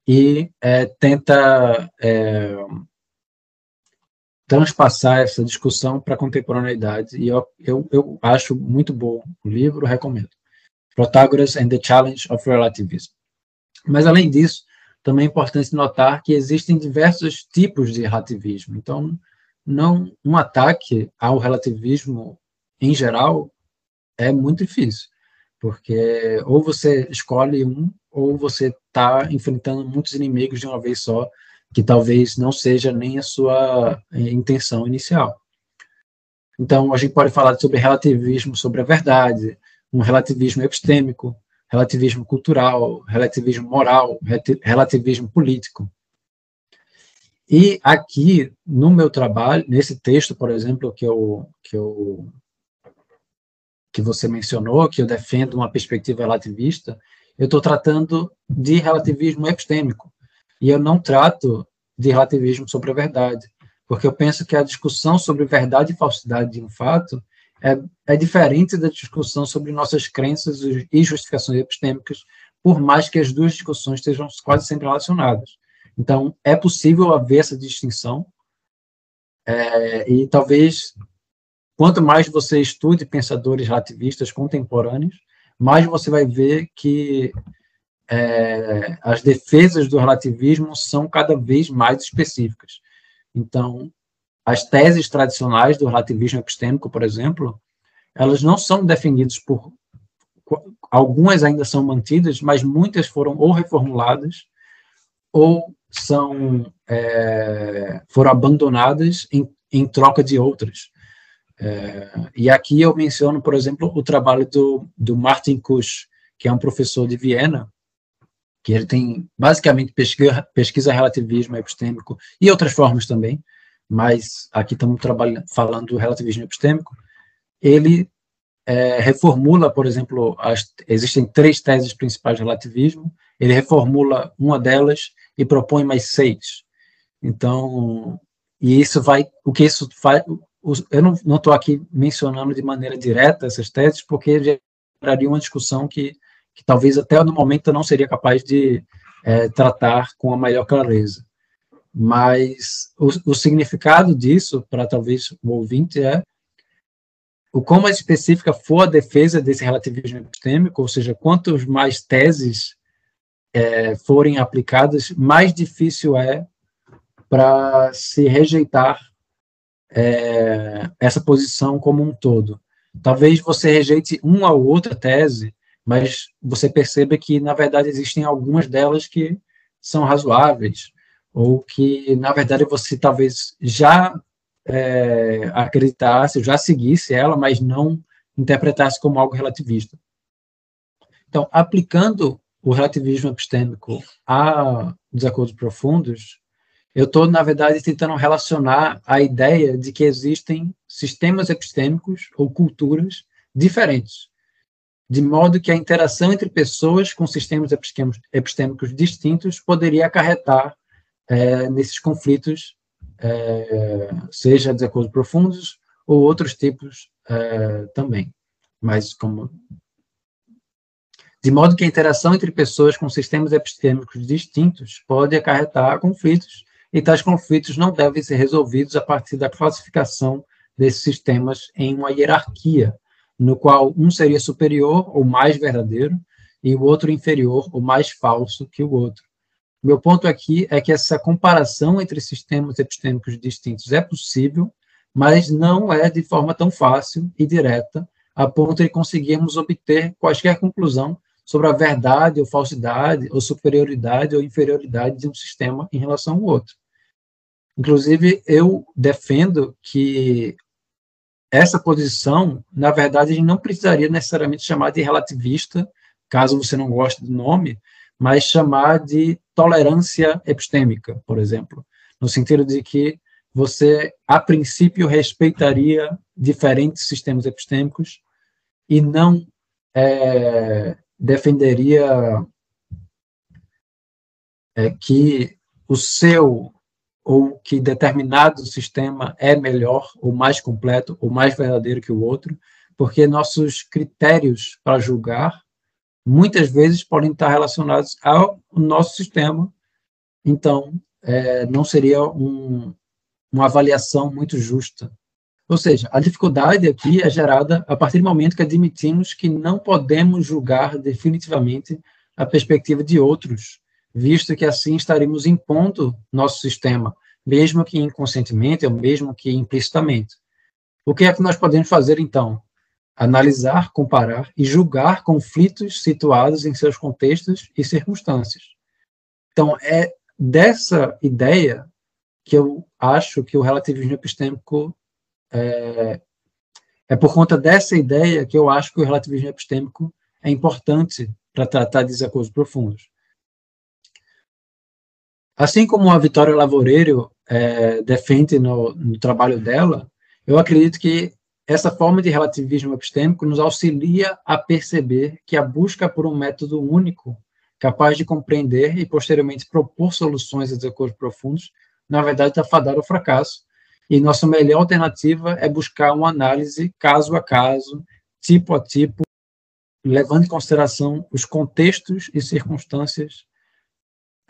Speaker 2: e é, tenta é, transpassar essa discussão para a contemporaneidade, e eu, eu, eu acho muito bom o livro, recomendo. Protagoras and the Challenge of Relativism. Mas, além disso, também é importante notar que existem diversos tipos de relativismo. Então, não um ataque ao relativismo em geral é muito difícil, porque ou você escolhe um ou você está enfrentando muitos inimigos de uma vez só, que talvez não seja nem a sua eh, intenção inicial. Então, a gente pode falar sobre relativismo sobre a verdade, um relativismo epistêmico, relativismo cultural, relativismo moral, relativismo político. E aqui, no meu trabalho, nesse texto, por exemplo, que eu, que eu que você mencionou, que eu defendo uma perspectiva relativista, eu estou tratando de relativismo epistêmico. E eu não trato de relativismo sobre a verdade, porque eu penso que a discussão sobre verdade e falsidade de um fato, é, é diferente da discussão sobre nossas crenças e justificações epistêmicas, por mais que as duas discussões estejam quase sempre relacionadas. Então, é possível haver essa distinção, é, e talvez, quanto mais você estude pensadores relativistas contemporâneos, mais você vai ver que é, as defesas do relativismo são cada vez mais específicas. Então, as teses tradicionais do relativismo epistêmico, por exemplo, elas não são defendidas por algumas ainda são mantidas, mas muitas foram ou reformuladas ou são é, foram abandonadas em, em, troca de outras. É, e aqui eu menciono, por exemplo, o trabalho do, do Martin Kusch, que é um professor de Viena, que ele tem basicamente pesquisa, pesquisa relativismo epistêmico e outras formas também, mas aqui estamos trabalhando, falando do relativismo epistêmico, ele é, reformula, por exemplo, as, existem três teses principais de relativismo, ele reformula uma delas e propõe mais seis. Então, e isso vai, o que isso faz, eu não estou aqui mencionando de maneira direta essas teses, porque geraria uma discussão que, que talvez até no momento eu não seria capaz de é, tratar com a maior clareza. Mas o, o significado disso, para talvez o ouvinte, é o quão mais específica for a defesa desse relativismo epistêmico, ou seja, quantos mais teses é, forem aplicadas, mais difícil é para se rejeitar é, essa posição como um todo. Talvez você rejeite uma ou outra tese, mas você perceba que, na verdade, existem algumas delas que são razoáveis, ou que, na verdade, você talvez já é, acreditasse, já seguisse ela, mas não interpretasse como algo relativista. Então, aplicando o relativismo epistêmico a desacordos profundos, eu estou, na verdade, tentando relacionar a ideia de que existem sistemas epistêmicos ou culturas diferentes, de modo que a interação entre pessoas com sistemas epistêmicos distintos poderia acarretar é, nesses conflitos é, seja desacordos profundos ou outros tipos é, também. Mas como de modo que a interação entre pessoas com sistemas epistêmicos distintos pode acarretar conflitos, e tais conflitos não devem ser resolvidos a partir da classificação desses sistemas em uma hierarquia, no qual um seria superior ou mais verdadeiro e o outro inferior ou mais falso que o outro. Meu ponto aqui é que essa comparação entre sistemas epistêmicos distintos é possível, mas não é de forma tão fácil e direta, a ponto de conseguirmos obter qualquer conclusão sobre a verdade ou falsidade, ou superioridade ou inferioridade de um sistema em relação ao outro. Inclusive, eu defendo que essa posição, na verdade, a gente não precisaria necessariamente chamar de relativista, caso você não goste do nome, mas chamar de tolerância epistêmica, por exemplo, no sentido de que você, a princípio, respeitaria diferentes sistemas epistêmicos e não é, defenderia é, que o seu ou que determinado sistema é melhor, ou mais completo, ou mais verdadeiro que o outro, porque nossos critérios para julgar muitas vezes podem estar relacionados ao nosso sistema. Então, é, não seria um, uma avaliação muito justa. Ou seja, a dificuldade aqui é gerada a partir do momento que admitimos que não podemos julgar definitivamente a perspectiva de outros, visto que assim estaríamos impondo nosso sistema, mesmo que inconscientemente ou mesmo que implicitamente. O que é que nós podemos fazer então? Analisar, comparar e julgar conflitos situados em seus contextos e circunstâncias. Então, é dessa ideia que eu acho que o relativismo epistêmico é, é por conta dessa ideia que eu acho que o relativismo epistêmico é importante para tratar de desacordos profundos. Assim como a Vitória Lavoreiro é, defende no, no trabalho dela, eu acredito que essa forma de relativismo epistêmico nos auxilia a perceber que a busca por um método único, capaz de compreender e posteriormente propor soluções a desacordos profundos, na verdade está fadada ao fracasso, e nossa melhor alternativa é buscar uma análise caso a caso, tipo a tipo, levando em consideração os contextos e circunstâncias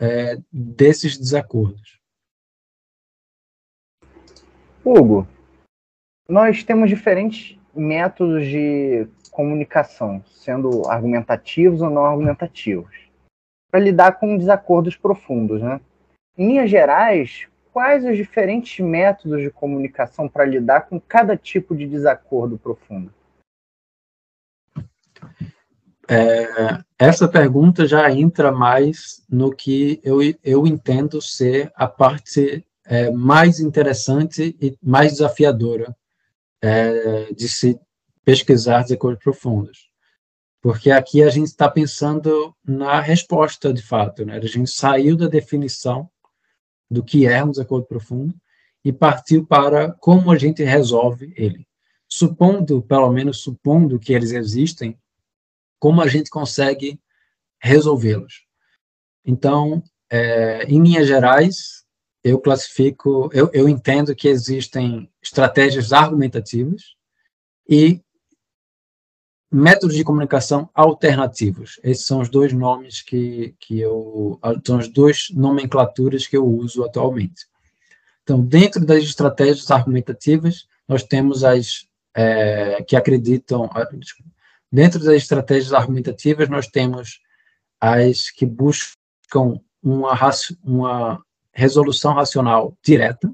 Speaker 2: é, desses desacordos.
Speaker 3: Hugo, nós temos diferentes métodos de comunicação, sendo argumentativos ou não argumentativos, para lidar com desacordos profundos. Né? Em linhas gerais, quais os diferentes métodos de comunicação para lidar com cada tipo de desacordo profundo?
Speaker 2: É, essa pergunta já entra mais no que eu, eu entendo ser a parte é, mais interessante e mais desafiadora é, de se pesquisar desacordos profundos. Porque aqui a gente está pensando na resposta, de fato. Né? A gente saiu da definição do que é um desacordo profundo e partiu para como a gente resolve ele. Supondo, pelo menos supondo que eles existem, como a gente consegue resolvê-los. Então, é, em linhas gerais, eu classifico, eu, eu entendo que existem estratégias argumentativas e métodos de comunicação alternativos. Esses são os dois nomes que, que eu, são as duas nomenclaturas que eu uso atualmente. Então, dentro das estratégias argumentativas, nós temos as é, que acreditam, dentro das estratégias argumentativas, nós temos as que buscam uma, uma resolução racional direta,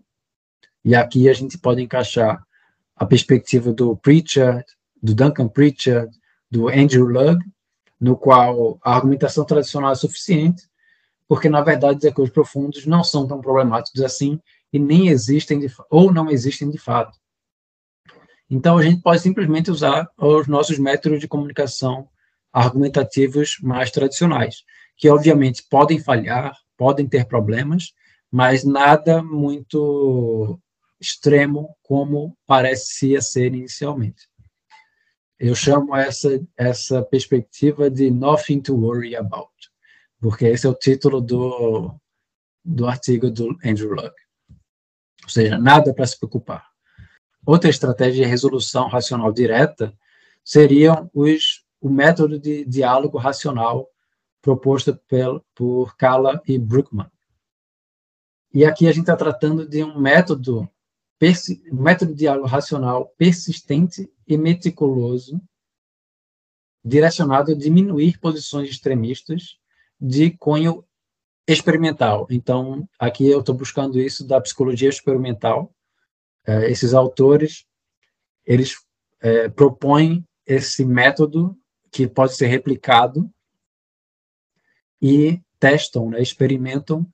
Speaker 2: e aqui a gente pode encaixar a perspectiva do Pritchard, do Duncan Pritchard, do Andrew Lugg, no qual a argumentação tradicional é suficiente, porque na verdade desacordos profundos não são tão problemáticos assim e nem existem de, ou não existem de fato. Então a gente pode simplesmente usar os nossos métodos de comunicação argumentativos mais tradicionais, que obviamente podem falhar, podem ter problemas, mas nada muito extremo como parecia ser inicialmente. Eu chamo essa, essa perspectiva de Nothing to Worry About, porque esse é o título do, do artigo do Andrew Luck. Ou seja, nada para se preocupar. Outra estratégia de resolução racional direta seriam os, o método de diálogo racional proposto pel, por Kala e Brookman. E aqui a gente está tratando de um método método de diálogo racional persistente e meticuloso, direcionado a diminuir posições extremistas de cunho experimental. Então, aqui eu estou buscando isso da psicologia experimental. É, esses autores, eles é, propõem esse método que pode ser replicado e testam, né, experimentam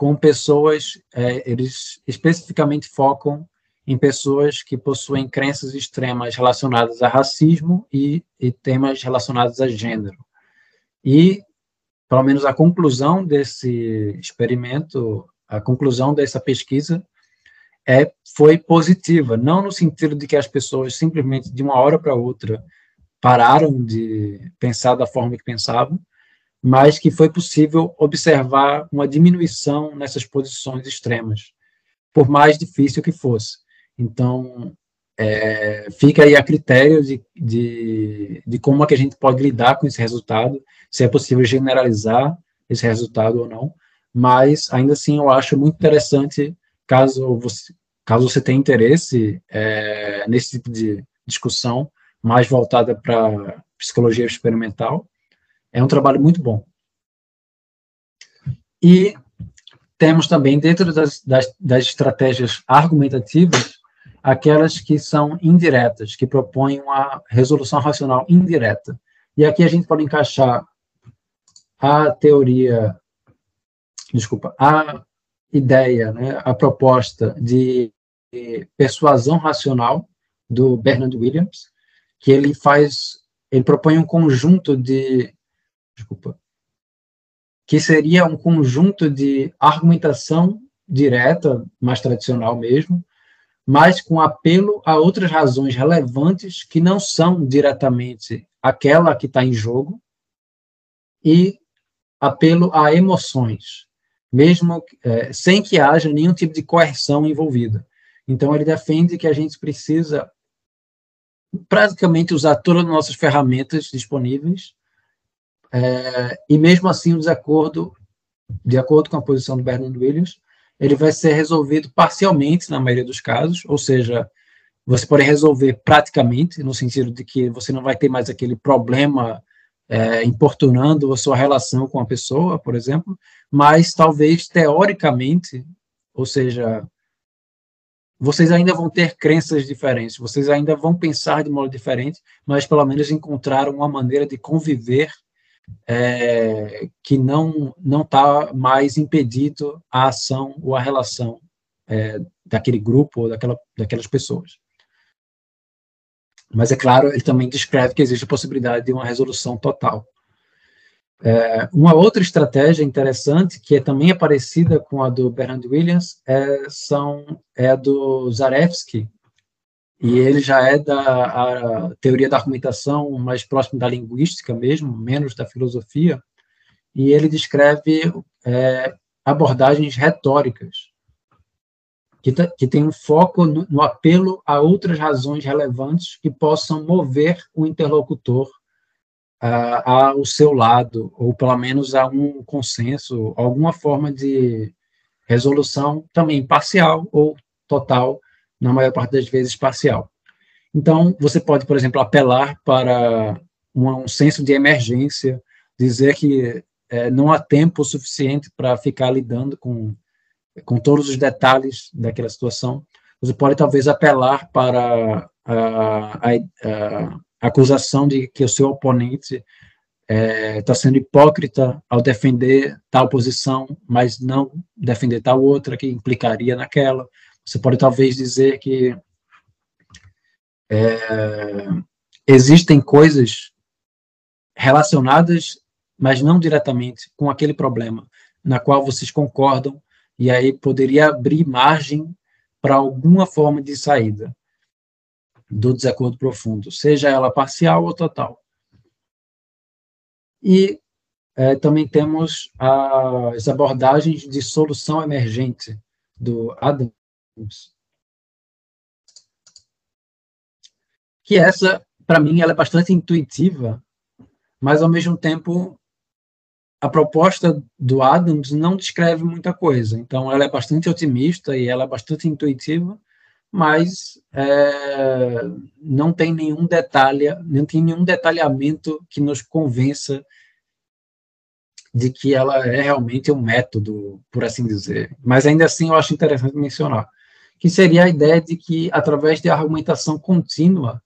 Speaker 2: com pessoas, é, eles especificamente focam em pessoas que possuem crenças extremas relacionadas a racismo e, e temas relacionados a gênero. E, pelo menos, a conclusão desse experimento, a conclusão dessa pesquisa é, foi positiva, não no sentido de que as pessoas simplesmente de uma hora para outra pararam de pensar da forma que pensavam, mas que foi possível observar uma diminuição nessas posições extremas, por mais difícil que fosse. Então, é, fica aí a critério de, de, de como é que a gente pode lidar com esse resultado, se é possível generalizar esse resultado ou não, mas ainda assim eu acho muito interessante, caso você, caso você tenha interesse é, nesse tipo de discussão, mais voltada para psicologia experimental, é um trabalho muito bom. E temos também, dentro das, das, das estratégias argumentativas, aquelas que são indiretas, que propõem uma resolução racional indireta. E aqui a gente pode encaixar a teoria, desculpa, a ideia, né, a proposta de persuasão racional do Bernard Williams, que ele faz, ele propõe um conjunto de desculpa, que seria um conjunto de argumentação direta, mais tradicional mesmo, mas com apelo a outras razões relevantes que não são diretamente aquela que está em jogo, e apelo a emoções, mesmo é, sem que haja nenhum tipo de coerção envolvida. Então, ele defende que a gente precisa praticamente usar todas as nossas ferramentas disponíveis, é, e mesmo assim o desacordo, de acordo com a posição do Bernard Williams, ele vai ser resolvido parcialmente na maioria dos casos, ou seja, você pode resolver praticamente, no sentido de que você não vai ter mais aquele problema é, importunando a sua relação com a pessoa, por exemplo, mas talvez teoricamente, ou seja, vocês ainda vão ter crenças diferentes, vocês ainda vão pensar de modo diferente, mas pelo menos encontraram uma maneira de conviver é, que não não está mais impedido a ação ou a relação é, daquele grupo ou daquela, daquelas pessoas. Mas é claro, ele também descreve que existe a possibilidade de uma resolução total. É, uma outra estratégia interessante, que é também é parecida com a do Bernard Williams, é, são, é a do Zarevsky, e ele já é da teoria da argumentação mais próximo da linguística mesmo, menos da filosofia, e ele descreve é, abordagens retóricas, que, que tem um foco no, no apelo a outras razões relevantes que possam mover o interlocutor ao seu lado, ou pelo menos a um consenso, alguma forma de resolução também parcial ou total, na maior parte das vezes parcial. Então, você pode, por exemplo, apelar para um, um senso de emergência, dizer que é, não há tempo suficiente para ficar lidando com, com todos os detalhes daquela situação. Você pode, talvez, apelar para a, a, a acusação de que o seu oponente está é, tá sendo hipócrita ao defender tal posição, mas não defender tal outra que implicaria naquela. Você pode talvez dizer que é, existem coisas relacionadas, mas não diretamente com aquele problema na qual vocês concordam, e aí poderia abrir margem para alguma forma de saída do desacordo profundo, seja ela parcial ou total. E é, também temos as abordagens de solução emergente do Adams, que essa, para mim, ela é bastante intuitiva, mas, ao mesmo tempo, a proposta do Adams não descreve muita coisa. Então, ela é bastante otimista e ela é bastante intuitiva, mas é, não tem nenhum detalhe, não tem nenhum detalhamento que nos convença de que ela é realmente um método, por assim dizer. Mas ainda assim eu acho interessante mencionar que seria a ideia de que através de argumentação contínua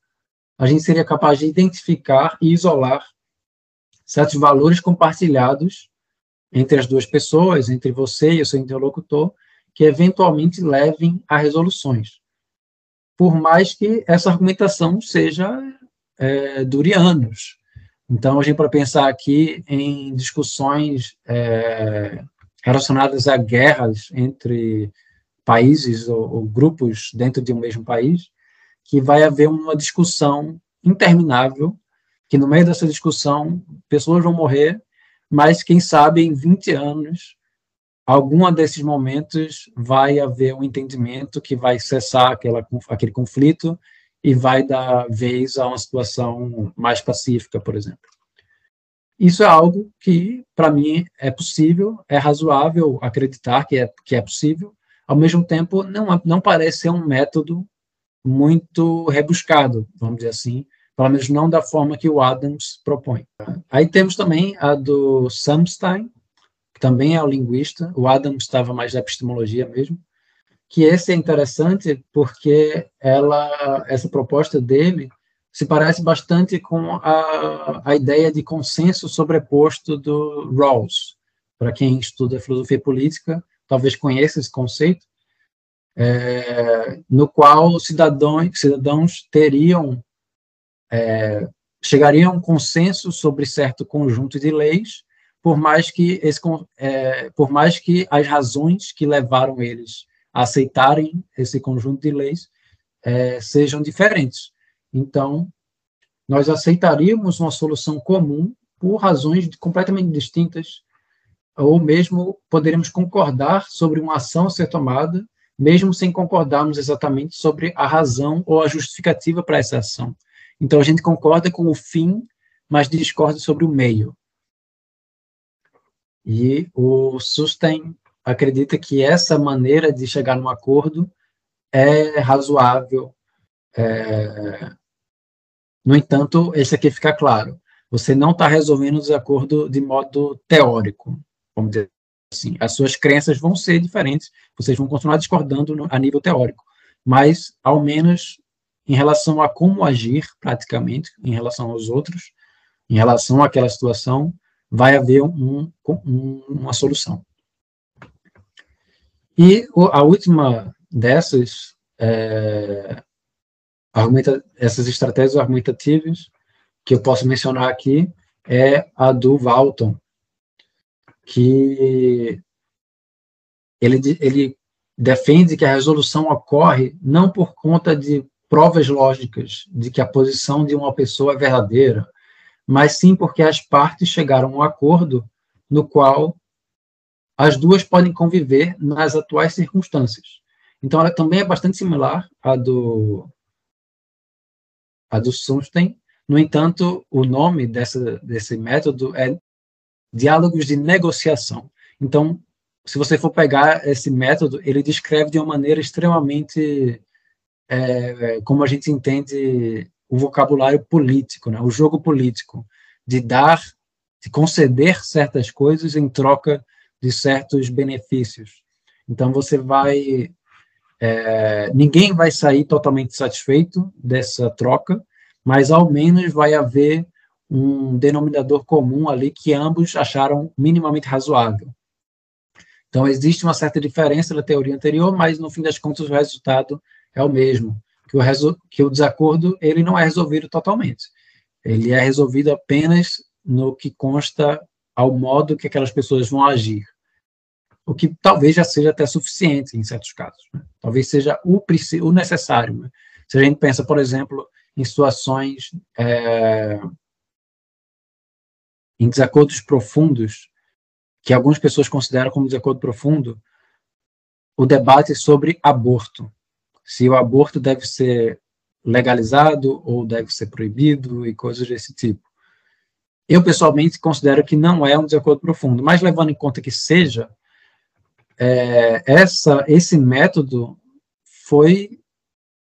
Speaker 2: a gente seria capaz de identificar e isolar certos valores compartilhados entre as duas pessoas, entre você e o seu interlocutor, que eventualmente levem a resoluções por mais que essa argumentação seja é, dure anos. Então, a gente pode pensar aqui em discussões é, relacionadas a guerras entre países ou, ou, grupos dentro de um mesmo país, que vai haver uma discussão interminável, que no meio dessa discussão pessoas vão morrer, mas quem sabe em 20 anos algum desses momentos vai haver um entendimento que vai cessar aquela, aquele conflito e vai dar vez a uma situação mais pacífica, por exemplo. Isso é algo que, para mim, é possível, é razoável acreditar que é, que é possível, ao mesmo tempo, não, não parece ser um método muito rebuscado, vamos dizer assim, pelo menos não da forma que o Adams propõe. Aí temos também a do Samstein, que também é o linguista, o Adam estava mais da epistemologia mesmo, que esse é interessante porque ela, essa proposta dele se parece bastante com a, a ideia de consenso sobreposto do Rawls. Para quem estuda filosofia política, talvez conheça esse conceito, é, no qual cidadãos, cidadãos teriam, é, chegariam a um consenso sobre certo conjunto de leis por mais que esse, é, por mais que as razões que levaram eles a aceitarem esse conjunto de leis é, sejam diferentes. Então, nós aceitaríamos uma solução comum por razões completamente distintas, ou mesmo poderíamos concordar sobre uma ação ser tomada, mesmo sem concordarmos exatamente sobre a razão ou a justificativa para essa ação. Então, a gente concorda com o fim, mas discorda sobre o meio. E o Sustain acredita que essa maneira de chegar num acordo é razoável. É... No entanto, esse aqui fica claro. Você não está resolvendo o desacordo de modo teórico, vamos dizer assim. As suas crenças vão ser diferentes, vocês vão continuar discordando no, a nível teórico, mas, ao menos, em relação a como agir, praticamente, em relação aos outros, em relação àquela situação, vai haver um, um, uma solução. E a última dessas, é, argumenta, essas estratégias argumentativas que eu posso mencionar aqui é a do Walton, que ele, ele defende que a resolução ocorre não por conta de provas lógicas de que a posição de uma pessoa é verdadeira, mas sim porque as partes chegaram a um acordo no qual as duas podem conviver nas atuais circunstâncias. Então, ela também é bastante similar à do, à do Sunstein. No entanto, o nome dessa, desse método é diálogos de negociação. Então, se você for pegar esse método, ele descreve de uma maneira extremamente, é, como a gente entende o vocabulário político, né? o jogo político, de dar, de conceder certas coisas em troca de certos benefícios. Então você vai, é, ninguém vai sair totalmente satisfeito dessa troca, mas ao menos vai haver um denominador comum ali que ambos acharam minimamente razoável. Então existe uma certa diferença da teoria anterior, mas no fim das contas o resultado é o mesmo, que o, que o desacordo ele não é resolvido totalmente. Ele é resolvido apenas no que consta ao modo que aquelas pessoas vão agir o que talvez já seja até suficiente em certos casos. Né? Talvez seja o, o necessário. Né? Se a gente pensa, por exemplo, em situações é, em desacordos profundos, que algumas pessoas consideram como desacordo profundo, o debate sobre aborto. Se o aborto deve ser legalizado ou deve ser proibido e coisas desse tipo. Eu, pessoalmente, considero que não é um desacordo profundo, mas levando em conta que seja, é, essa, esse método foi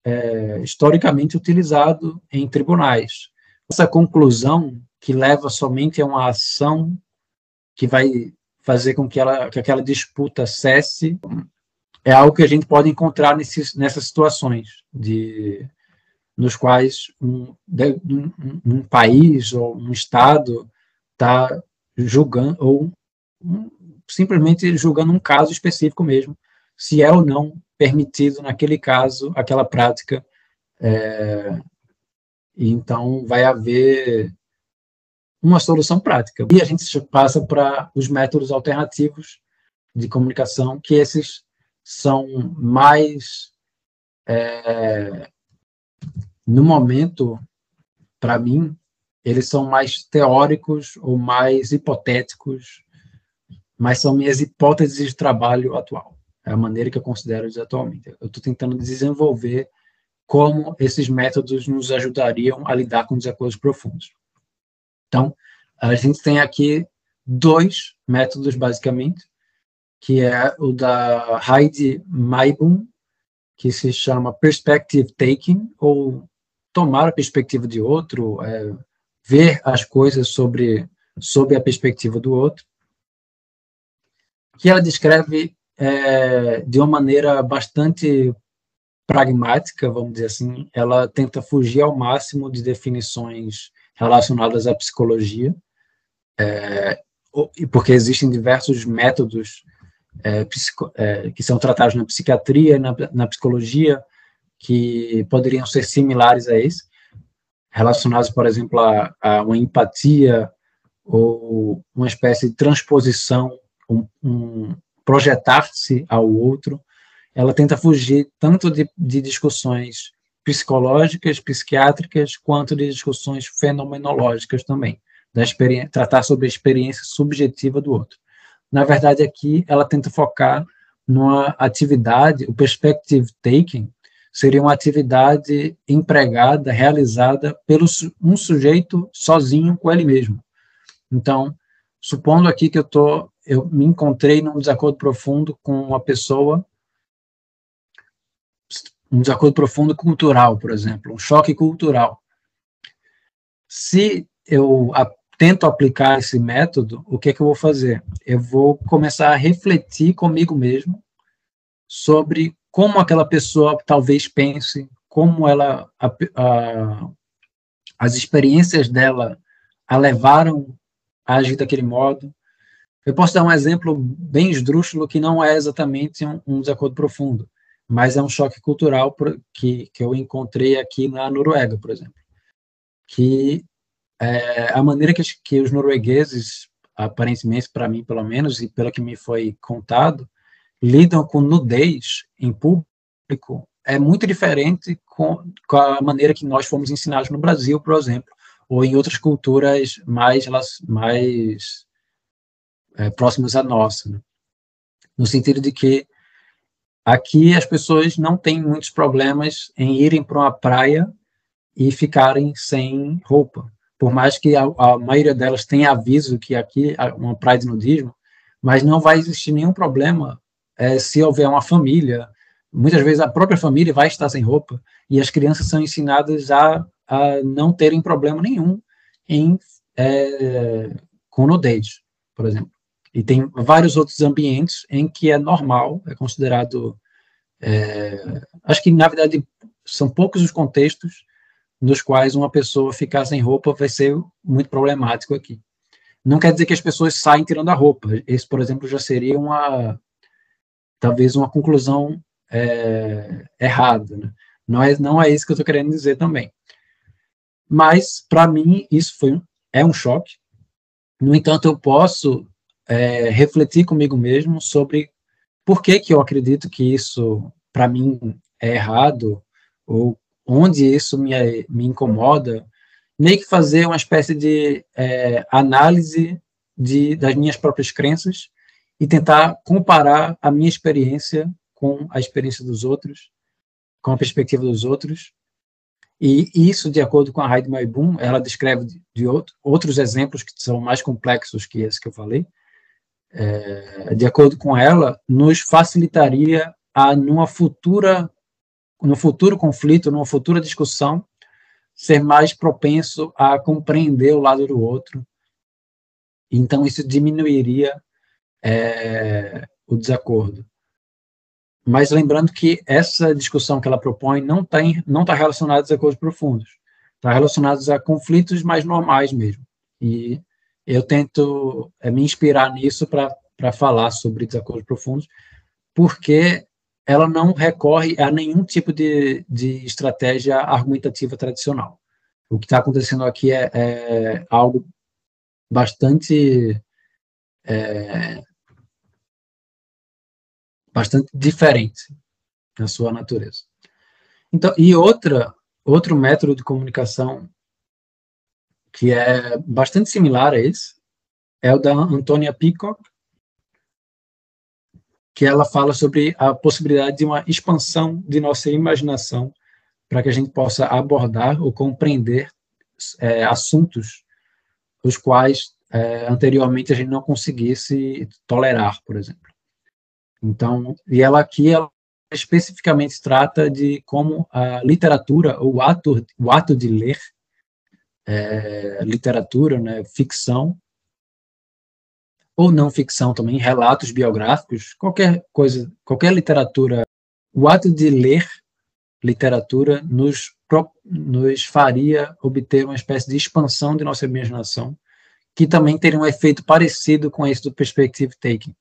Speaker 2: é, historicamente utilizado em tribunais. Essa conclusão que leva somente a uma ação que vai fazer com que, ela, que aquela disputa cesse é algo que a gente pode encontrar nesses, nessas situações de nos quais um, um, um país ou um estado está julgando ou um, simplesmente julgando um caso específico mesmo, se é ou não permitido naquele caso aquela prática. É, então, vai haver uma solução prática. E a gente passa para os métodos alternativos de comunicação, que esses são mais, é, no momento, para mim, eles são mais teóricos ou mais hipotéticos mas são minhas hipóteses de trabalho atual. É a maneira que eu considero eles atualmente. Eu estou tentando desenvolver como esses métodos nos ajudariam a lidar com desacordos profundos. Então, a gente tem aqui dois métodos, basicamente, que é o da Heidi Maibum, que se chama Perspective Taking, ou tomar a perspectiva de outro, é, ver as coisas sobre, sobre a perspectiva do outro que ela descreve é, de uma maneira bastante pragmática, vamos dizer assim. Ela tenta fugir ao máximo de definições relacionadas à psicologia, é, porque existem diversos métodos é, psico, é, que são tratados na psiquiatria, na, na psicologia, que poderiam ser similares a esse, relacionados, por exemplo, a, a uma empatia ou uma espécie de transposição um, um projetar-se ao outro, ela tenta fugir tanto de, de discussões psicológicas, psiquiátricas, quanto de discussões fenomenológicas também, da tratar sobre a experiência subjetiva do outro. Na verdade, aqui ela tenta focar numa atividade, o perspective taking seria uma atividade empregada, realizada pelo um sujeito sozinho com ele mesmo. Então, supondo aqui que eu tô, eu me encontrei num desacordo profundo com uma pessoa, um desacordo profundo cultural, por exemplo, um choque cultural. Se eu a, tento aplicar esse método, o que é que eu vou fazer? Eu vou começar a refletir comigo mesmo sobre como aquela pessoa talvez pense, como ela a, a, as experiências dela a levaram a agir daquele modo. Eu posso dar um exemplo bem esdrúxulo que não é exatamente um, um desacordo profundo, mas é um choque cultural que, que eu encontrei aqui na Noruega, por exemplo, que é, a maneira que, que os noruegueses, aparentemente para mim pelo menos, e pelo que me foi contado, lidam com nudez em público é muito diferente com, com, a maneira que nós fomos ensinados no Brasil, por exemplo, ou em outras culturas mais, mais é, próximas à nossa. Né? No sentido de que aqui as pessoas não têm muitos problemas em irem para uma praia e ficarem sem roupa. Por mais que a, a maioria delas tenha aviso que aqui é uma praia de nudismo, mas não vai existir nenhum problema é, se houver uma família, muitas vezes a própria família vai estar sem roupa e as crianças são ensinadas a, a não terem problema nenhum em é, com nudez, por exemplo. E tem vários outros ambientes em que é normal, é considerado. É, acho que, na verdade, são poucos os contextos nos quais uma pessoa ficar sem roupa vai ser muito problemático aqui. Não quer dizer que as pessoas saem tirando a roupa. Esse, por exemplo, já seria uma, talvez uma conclusão é, errada. Né? Não, é, não é isso que eu estou querendo dizer também. Mas, para mim, isso foi, é um choque. No entanto, eu posso é, refletir comigo mesmo sobre por que, que eu acredito que isso, para mim, é errado, ou onde isso me, me incomoda, meio que fazer uma espécie de é, análise de, das minhas próprias crenças e tentar comparar a minha experiência com a experiência dos outros, com a perspectiva dos outros. E isso, de acordo com a Heidi Maibum, ela descreve de, de outro, outros exemplos que são mais complexos que esse que eu falei. É, de acordo com ela, nos facilitaria a numa futura, no futuro conflito, numa futura discussão, ser mais propenso a compreender o lado do outro. Então isso diminuiria é, o desacordo. Mas lembrando que essa discussão que ela propõe não tem, não está relacionada a desacordos profundos, está relacionada a conflitos mais normais mesmo. E eu tento é, me inspirar nisso para falar sobre desacordos profundos, porque ela não recorre a nenhum tipo de, de estratégia argumentativa tradicional. O que está acontecendo aqui é, é algo bastante é, bastante diferente na sua natureza. Então, e outra outro método de comunicação que é bastante similar a esse é o da Antonia Peacock, que ela fala sobre a possibilidade de uma expansão de nossa imaginação para que a gente possa abordar ou compreender é, assuntos os quais é, anteriormente a gente não conseguisse tolerar, por exemplo. Então, e ela aqui ela especificamente trata de como a literatura, o ato, o ato de ler é, literatura, né, ficção, ou não ficção também, relatos biográficos, qualquer coisa, qualquer literatura, o ato de ler literatura nos, nos faria obter uma espécie de expansão de nossa imaginação, que também teria um efeito parecido com esse do perspective taking.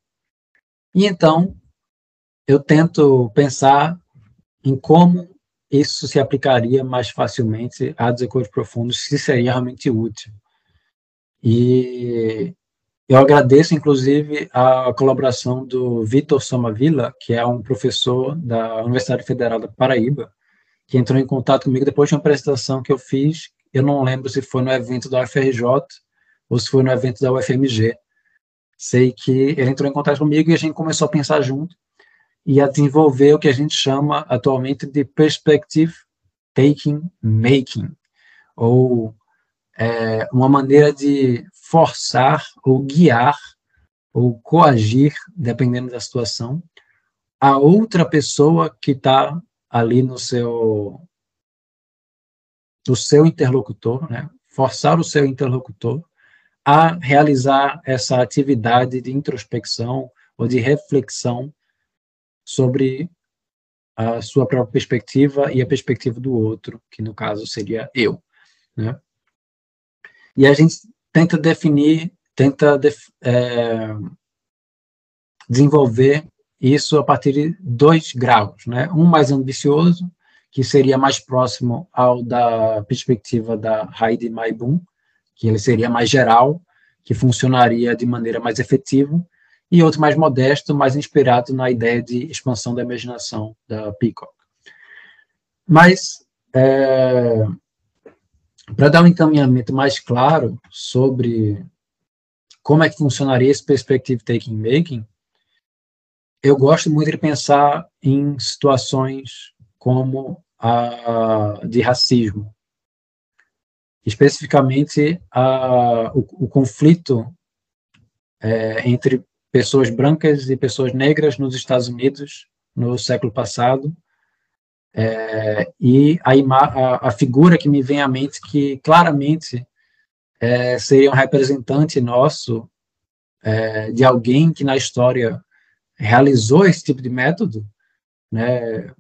Speaker 2: E então, eu tento pensar em como isso se aplicaria mais facilmente a desacordos profundos, se seria realmente útil. E eu agradeço, inclusive, a colaboração do Vitor Somavila, que é um professor da Universidade Federal da Paraíba, que entrou em contato comigo depois de uma apresentação que eu fiz. Eu não lembro se foi no evento da UFRJ ou se foi no evento da UFMG, sei que ele entrou em contato comigo e a gente começou a pensar junto. E a desenvolver o que a gente chama atualmente de perspective taking making, ou é, uma maneira de forçar ou guiar ou coagir, dependendo da situação, a outra pessoa que está ali no seu do seu interlocutor, né? forçar o seu interlocutor a realizar essa atividade de introspecção ou de reflexão sobre a sua própria perspectiva e a perspectiva do outro, que no caso seria eu, né? E a gente tenta definir, tenta def, é, desenvolver isso a partir de dois graus, né? Um mais ambicioso, que seria mais próximo ao da perspectiva da Heidi Maibum, que ele seria mais geral, que funcionaria de maneira mais efetiva, e outro mais modesto, mais inspirado na ideia de expansão da imaginação da Peacock. Mas, é, para dar um encaminhamento mais claro sobre como é que funcionaria esse perspective taking making, eu gosto muito de pensar em situações como a de racismo, especificamente a, o, o conflito é, entre pessoas brancas e pessoas negras nos Estados Unidos no século passado. É, e a, a, a, figura que me vem à mente que claramente é, seria um representante nosso é, de alguém que na história realizou esse tipo de método, né,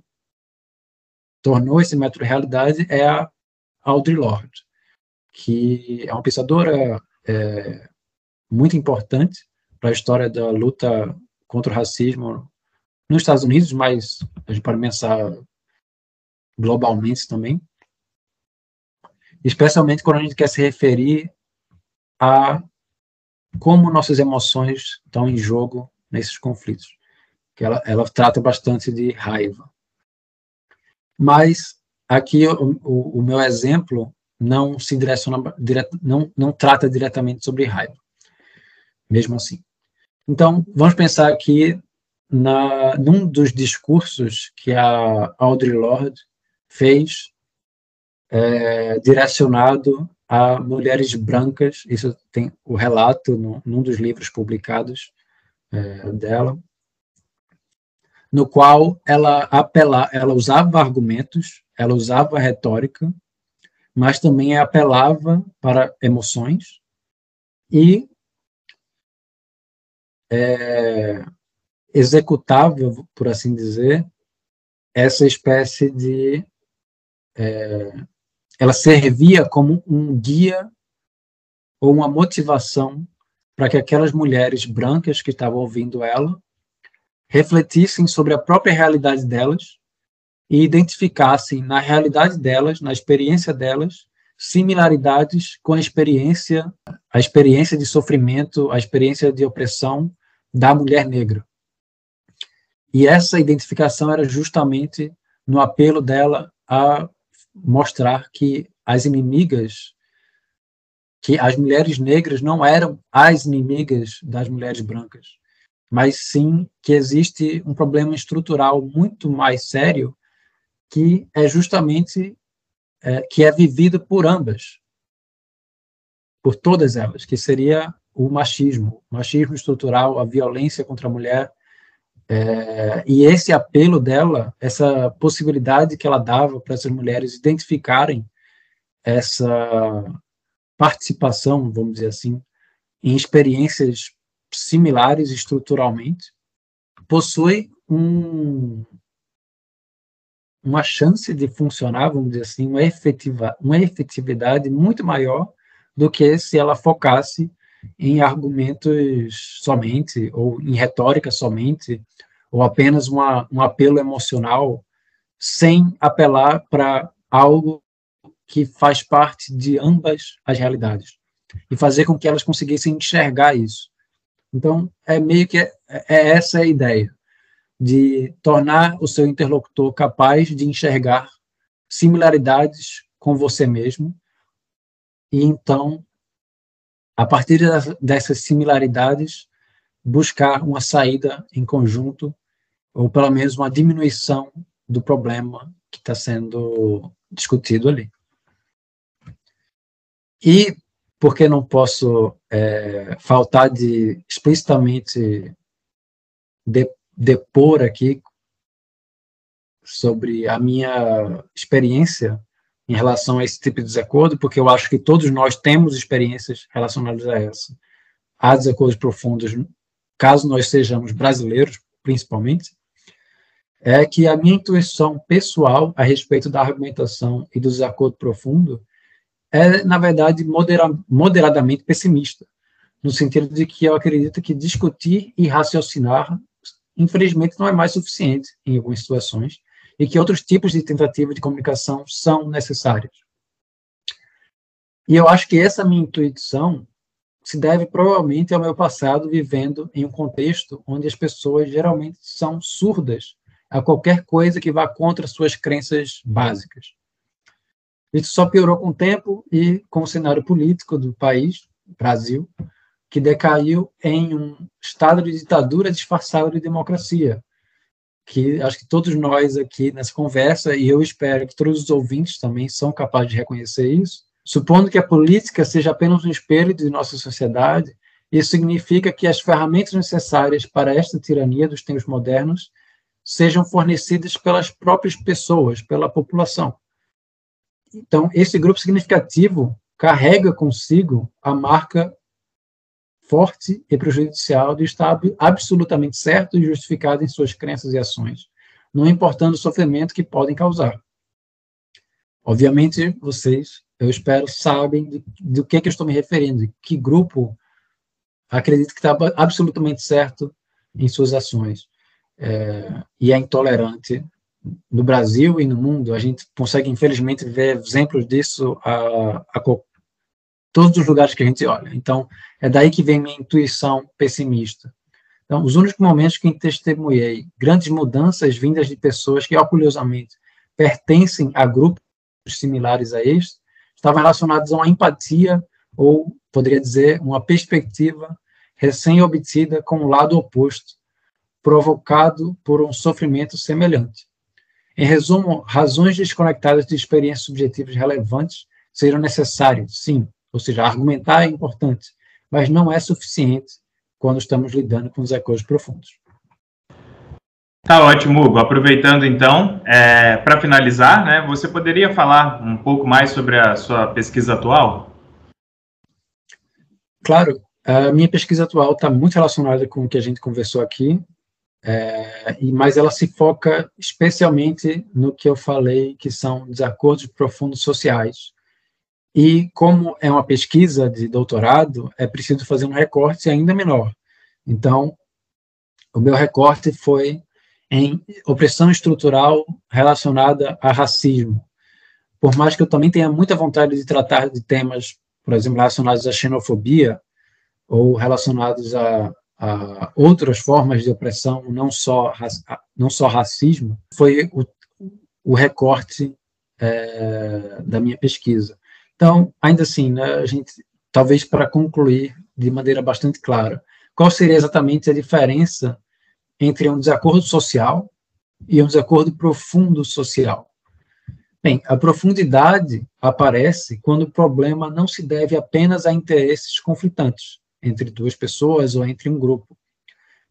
Speaker 2: tornou esse método realidade, é a Audre Lorde, que é uma pensadora é, muito importante para a história da luta contra o racismo nos Estados Unidos, mas a gente pode pensar globalmente também, especialmente quando a gente quer se referir a como nossas emoções estão em jogo nesses conflitos. Que ela, ela trata bastante de raiva. Mas aqui o, o, o meu exemplo não se direciona, dire, não, não trata diretamente sobre raiva, mesmo assim. Então, vamos pensar aqui na, num dos discursos que a Audre Lorde fez é, direcionado a mulheres brancas, isso tem o relato no, num dos livros publicados é, dela, no qual ela apela, ela usava argumentos, ela usava retórica, mas também apelava para emoções e é, executava, por assim dizer, essa espécie de. É, ela servia como um guia ou uma motivação para que aquelas mulheres brancas que estavam ouvindo ela refletissem sobre a própria realidade delas e identificassem na realidade delas, na experiência delas, similaridades com a experiência, a experiência de sofrimento, a experiência de opressão da mulher negra. E essa identificação era justamente no apelo dela a mostrar que as inimigas, que as mulheres negras não eram as inimigas das mulheres brancas, mas sim que existe um problema estrutural muito mais sério que é justamente é, que é vivido por ambas, por todas elas, que seria o machismo, o machismo estrutural, a violência contra a mulher, é, e esse apelo dela, essa possibilidade que ela dava para essas mulheres identificarem essa participação, vamos dizer assim, em experiências similares estruturalmente, possui um, uma chance de funcionar, vamos dizer assim, uma, efetiva, uma efetividade muito maior do que se ela focasse em argumentos somente, ou em retórica somente, ou apenas uma, um apelo emocional, sem apelar para algo que faz parte de ambas as realidades, e fazer com que elas conseguissem enxergar isso. Então, é meio que é, é essa a ideia, de tornar o seu interlocutor capaz de enxergar similaridades com você mesmo, e então a partir dessas similaridades, buscar uma saída em conjunto ou pelo menos uma diminuição do problema que está sendo discutido ali. E porque não posso é, faltar de explicitamente de, depor aqui sobre a minha experiência em relação a esse tipo de desacordo, porque eu acho que todos nós temos experiências relacionadas a essa. Há desacordos profundos, caso nós sejamos brasileiros, principalmente, é que a minha intuição pessoal a respeito da argumentação e do desacordo profundo é, na verdade, modera moderadamente pessimista, no sentido de que eu acredito que discutir e raciocinar, infelizmente, não é mais suficiente em algumas situações, e que outros tipos de tentativa de comunicação são necessários. E eu acho que essa minha intuição se deve provavelmente ao meu passado vivendo em um contexto onde as pessoas geralmente são surdas a qualquer coisa que vá contra suas crenças básicas. Isso só piorou com o tempo e com o cenário político do país, Brasil, que decaiu em um estado de ditadura disfarçado de democracia. Que acho que todos nós aqui nessa conversa, e eu espero que todos os ouvintes também são capazes de reconhecer isso, supondo que a política seja apenas um espelho de nossa sociedade, isso significa que as ferramentas necessárias para esta tirania dos tempos modernos sejam fornecidas pelas próprias pessoas, pela população. Então, esse grupo significativo carrega consigo a marca forte e prejudicial de estar absolutamente certo e justificado em suas crenças e ações, não importando o sofrimento que podem causar. Obviamente, vocês, eu espero, sabem do que, é que eu estou me referindo, que grupo acredita que está absolutamente certo em suas ações é, e é intolerante no Brasil e no mundo, a gente consegue, infelizmente, ver exemplos disso a, a todos os lugares que a gente olha. Então, é daí que vem minha intuição pessimista. Então, os únicos momentos que testemunhei grandes mudanças vindas de pessoas que, orgulhosamente, pertencem a grupos similares a este, estavam relacionados a uma empatia, ou, poderia dizer, uma perspectiva recém-obtida com o lado oposto, provocado por um sofrimento semelhante. Em resumo, razões desconectadas de experiências subjetivas relevantes serão necessárias, sim, ou seja, argumentar é importante, mas não é suficiente quando estamos lidando com os ecos profundos.
Speaker 1: Tá ótimo, Hugo. Aproveitando então, é, para finalizar, né, você poderia falar um pouco mais sobre a sua pesquisa atual?
Speaker 2: Claro, a minha pesquisa atual está muito relacionada com o que a gente conversou aqui, é, mas ela se foca especialmente no que eu falei, que são desacordos profundos sociais. E como é uma pesquisa de doutorado, é preciso fazer um recorte ainda menor. Então, o meu recorte foi em opressão estrutural relacionada a racismo. Por mais que eu também tenha muita vontade de tratar de temas, por exemplo, relacionados à xenofobia ou relacionados a a outras formas de opressão, não só, não só racismo, foi o, o recorte é, da minha pesquisa. Então, ainda assim, né, a gente, talvez para concluir de maneira bastante clara, qual seria exatamente a diferença entre um desacordo social e um desacordo profundo social? Bem, a profundidade aparece quando o problema não se deve apenas a interesses conflitantes, entre duas pessoas ou entre um grupo,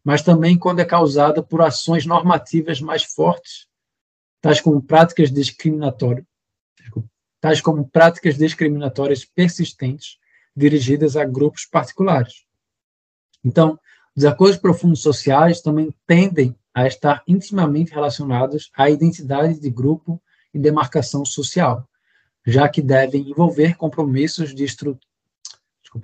Speaker 2: mas também quando é causada por ações normativas mais fortes, tais como práticas discriminatórias, tais como práticas discriminatórias persistentes dirigidas a grupos particulares. Então, os acordos profundos sociais também tendem a estar intimamente relacionados à identidade de grupo e demarcação social, já que devem envolver compromissos de, desculpa,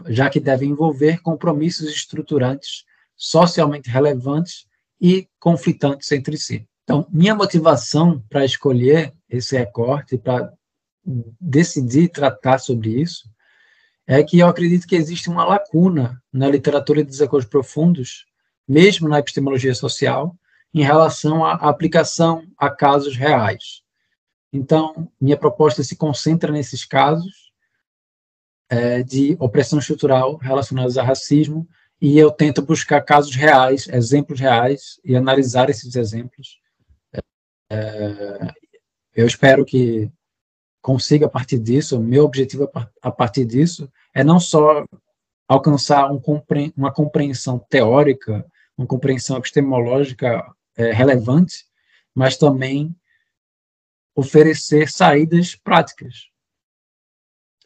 Speaker 2: já que deve envolver compromissos estruturantes socialmente relevantes e conflitantes entre si. Então, minha motivação para escolher esse recorte, para decidir tratar sobre isso, é que eu acredito que existe uma lacuna na literatura de desacordos profundos, mesmo na epistemologia social, em relação à aplicação a casos reais. Então, minha proposta se concentra nesses casos é, de opressão estrutural relacionados a racismo e eu tento buscar casos reais, exemplos reais, e analisar esses exemplos. É, eu espero que consiga, a partir disso, meu objetivo a partir disso é não só alcançar um, uma compreensão teórica, uma compreensão epistemológica é, relevante, mas também oferecer saídas práticas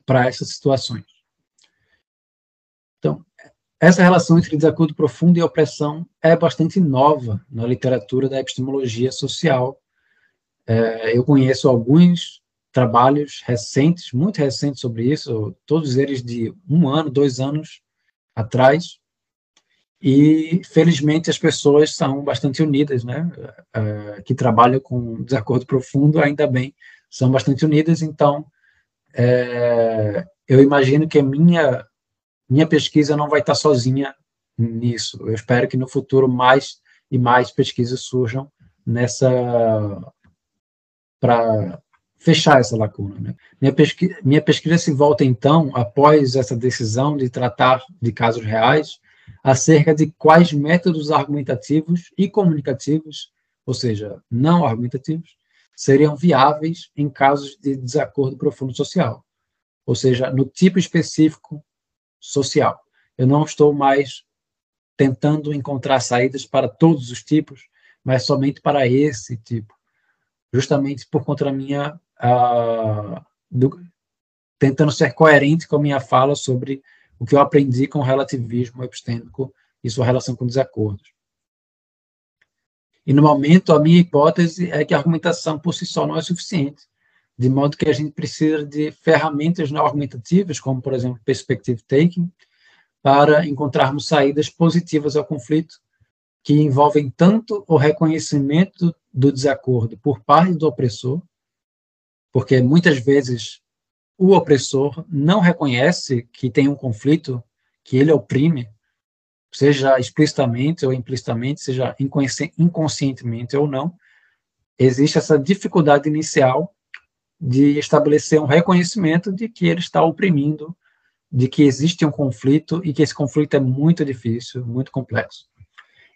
Speaker 2: para essas situações. Então, essa relação entre desacordo profundo e opressão é bastante nova na literatura da epistemologia social. É, eu conheço alguns trabalhos recentes, muito recentes sobre isso, todos eles de um ano, dois anos atrás, e felizmente as pessoas são bastante unidas, né? Uh, que trabalham com desacordo profundo, ainda bem, são bastante unidas. Então, é, eu imagino que a minha minha pesquisa não vai estar sozinha nisso. Eu espero que no futuro mais e mais pesquisas surjam nessa para fechar essa lacuna. Né? Minha, pesquisa, minha pesquisa se volta, então, após essa decisão de tratar de casos reais, acerca de quais métodos argumentativos e comunicativos, ou seja, não argumentativos, seriam viáveis em casos de desacordo profundo social, ou seja, no tipo específico social. Eu não estou mais tentando encontrar saídas para todos os tipos, mas somente para esse tipo, justamente por conta da minha uh, do, tentando ser coerente com a minha fala sobre o que eu aprendi com o relativismo epistêmico e sua relação com desacordos. E no momento, a minha hipótese é que a argumentação por si só não é suficiente, de modo que a gente precisa de ferramentas não argumentativas, como, por exemplo, perspective taking, para encontrarmos saídas positivas ao conflito, que envolvem tanto o reconhecimento do desacordo por parte do opressor, porque muitas vezes o opressor não reconhece que tem um conflito, que ele oprime, seja explicitamente ou implicitamente, seja inconscientemente ou não, existe essa dificuldade inicial de estabelecer um reconhecimento de que ele está oprimindo, de que existe um conflito e que esse conflito é muito difícil, muito complexo.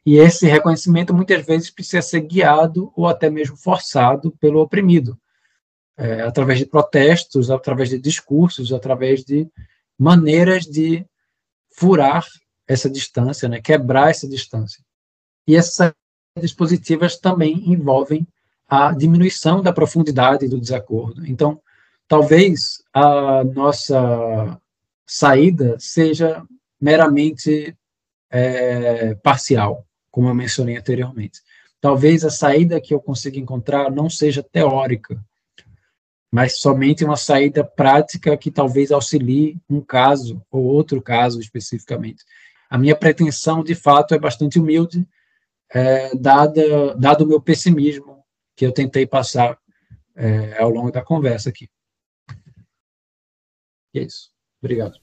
Speaker 2: E esse reconhecimento muitas vezes precisa ser guiado ou até mesmo forçado pelo oprimido, é, através de protestos, através de discursos, através de maneiras de furar essa distância, né, quebrar essa distância. E essas dispositivas também envolvem a diminuição da profundidade do desacordo. Então, talvez a nossa saída seja meramente é, parcial, como eu mencionei anteriormente. Talvez a saída que eu consiga encontrar não seja teórica, mas somente uma saída prática que talvez auxilie um caso ou outro caso especificamente. A minha pretensão, de fato, é bastante humilde, é, dada, dado o meu pessimismo que eu tentei passar é, ao longo da conversa aqui. E é isso. Obrigado.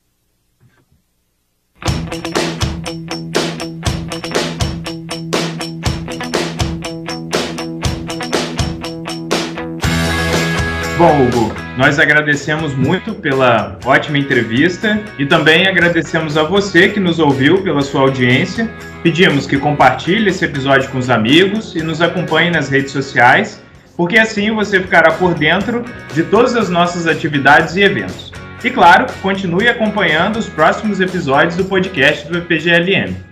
Speaker 1: Bom, Hugo, nós agradecemos muito pela ótima entrevista e também agradecemos a você que nos ouviu pela sua audiência. Pedimos que compartilhe esse episódio com os amigos e nos acompanhe nas redes sociais, porque assim você ficará por dentro de todas as nossas atividades e eventos. E claro, continue acompanhando os próximos episódios do podcast do EPGLM.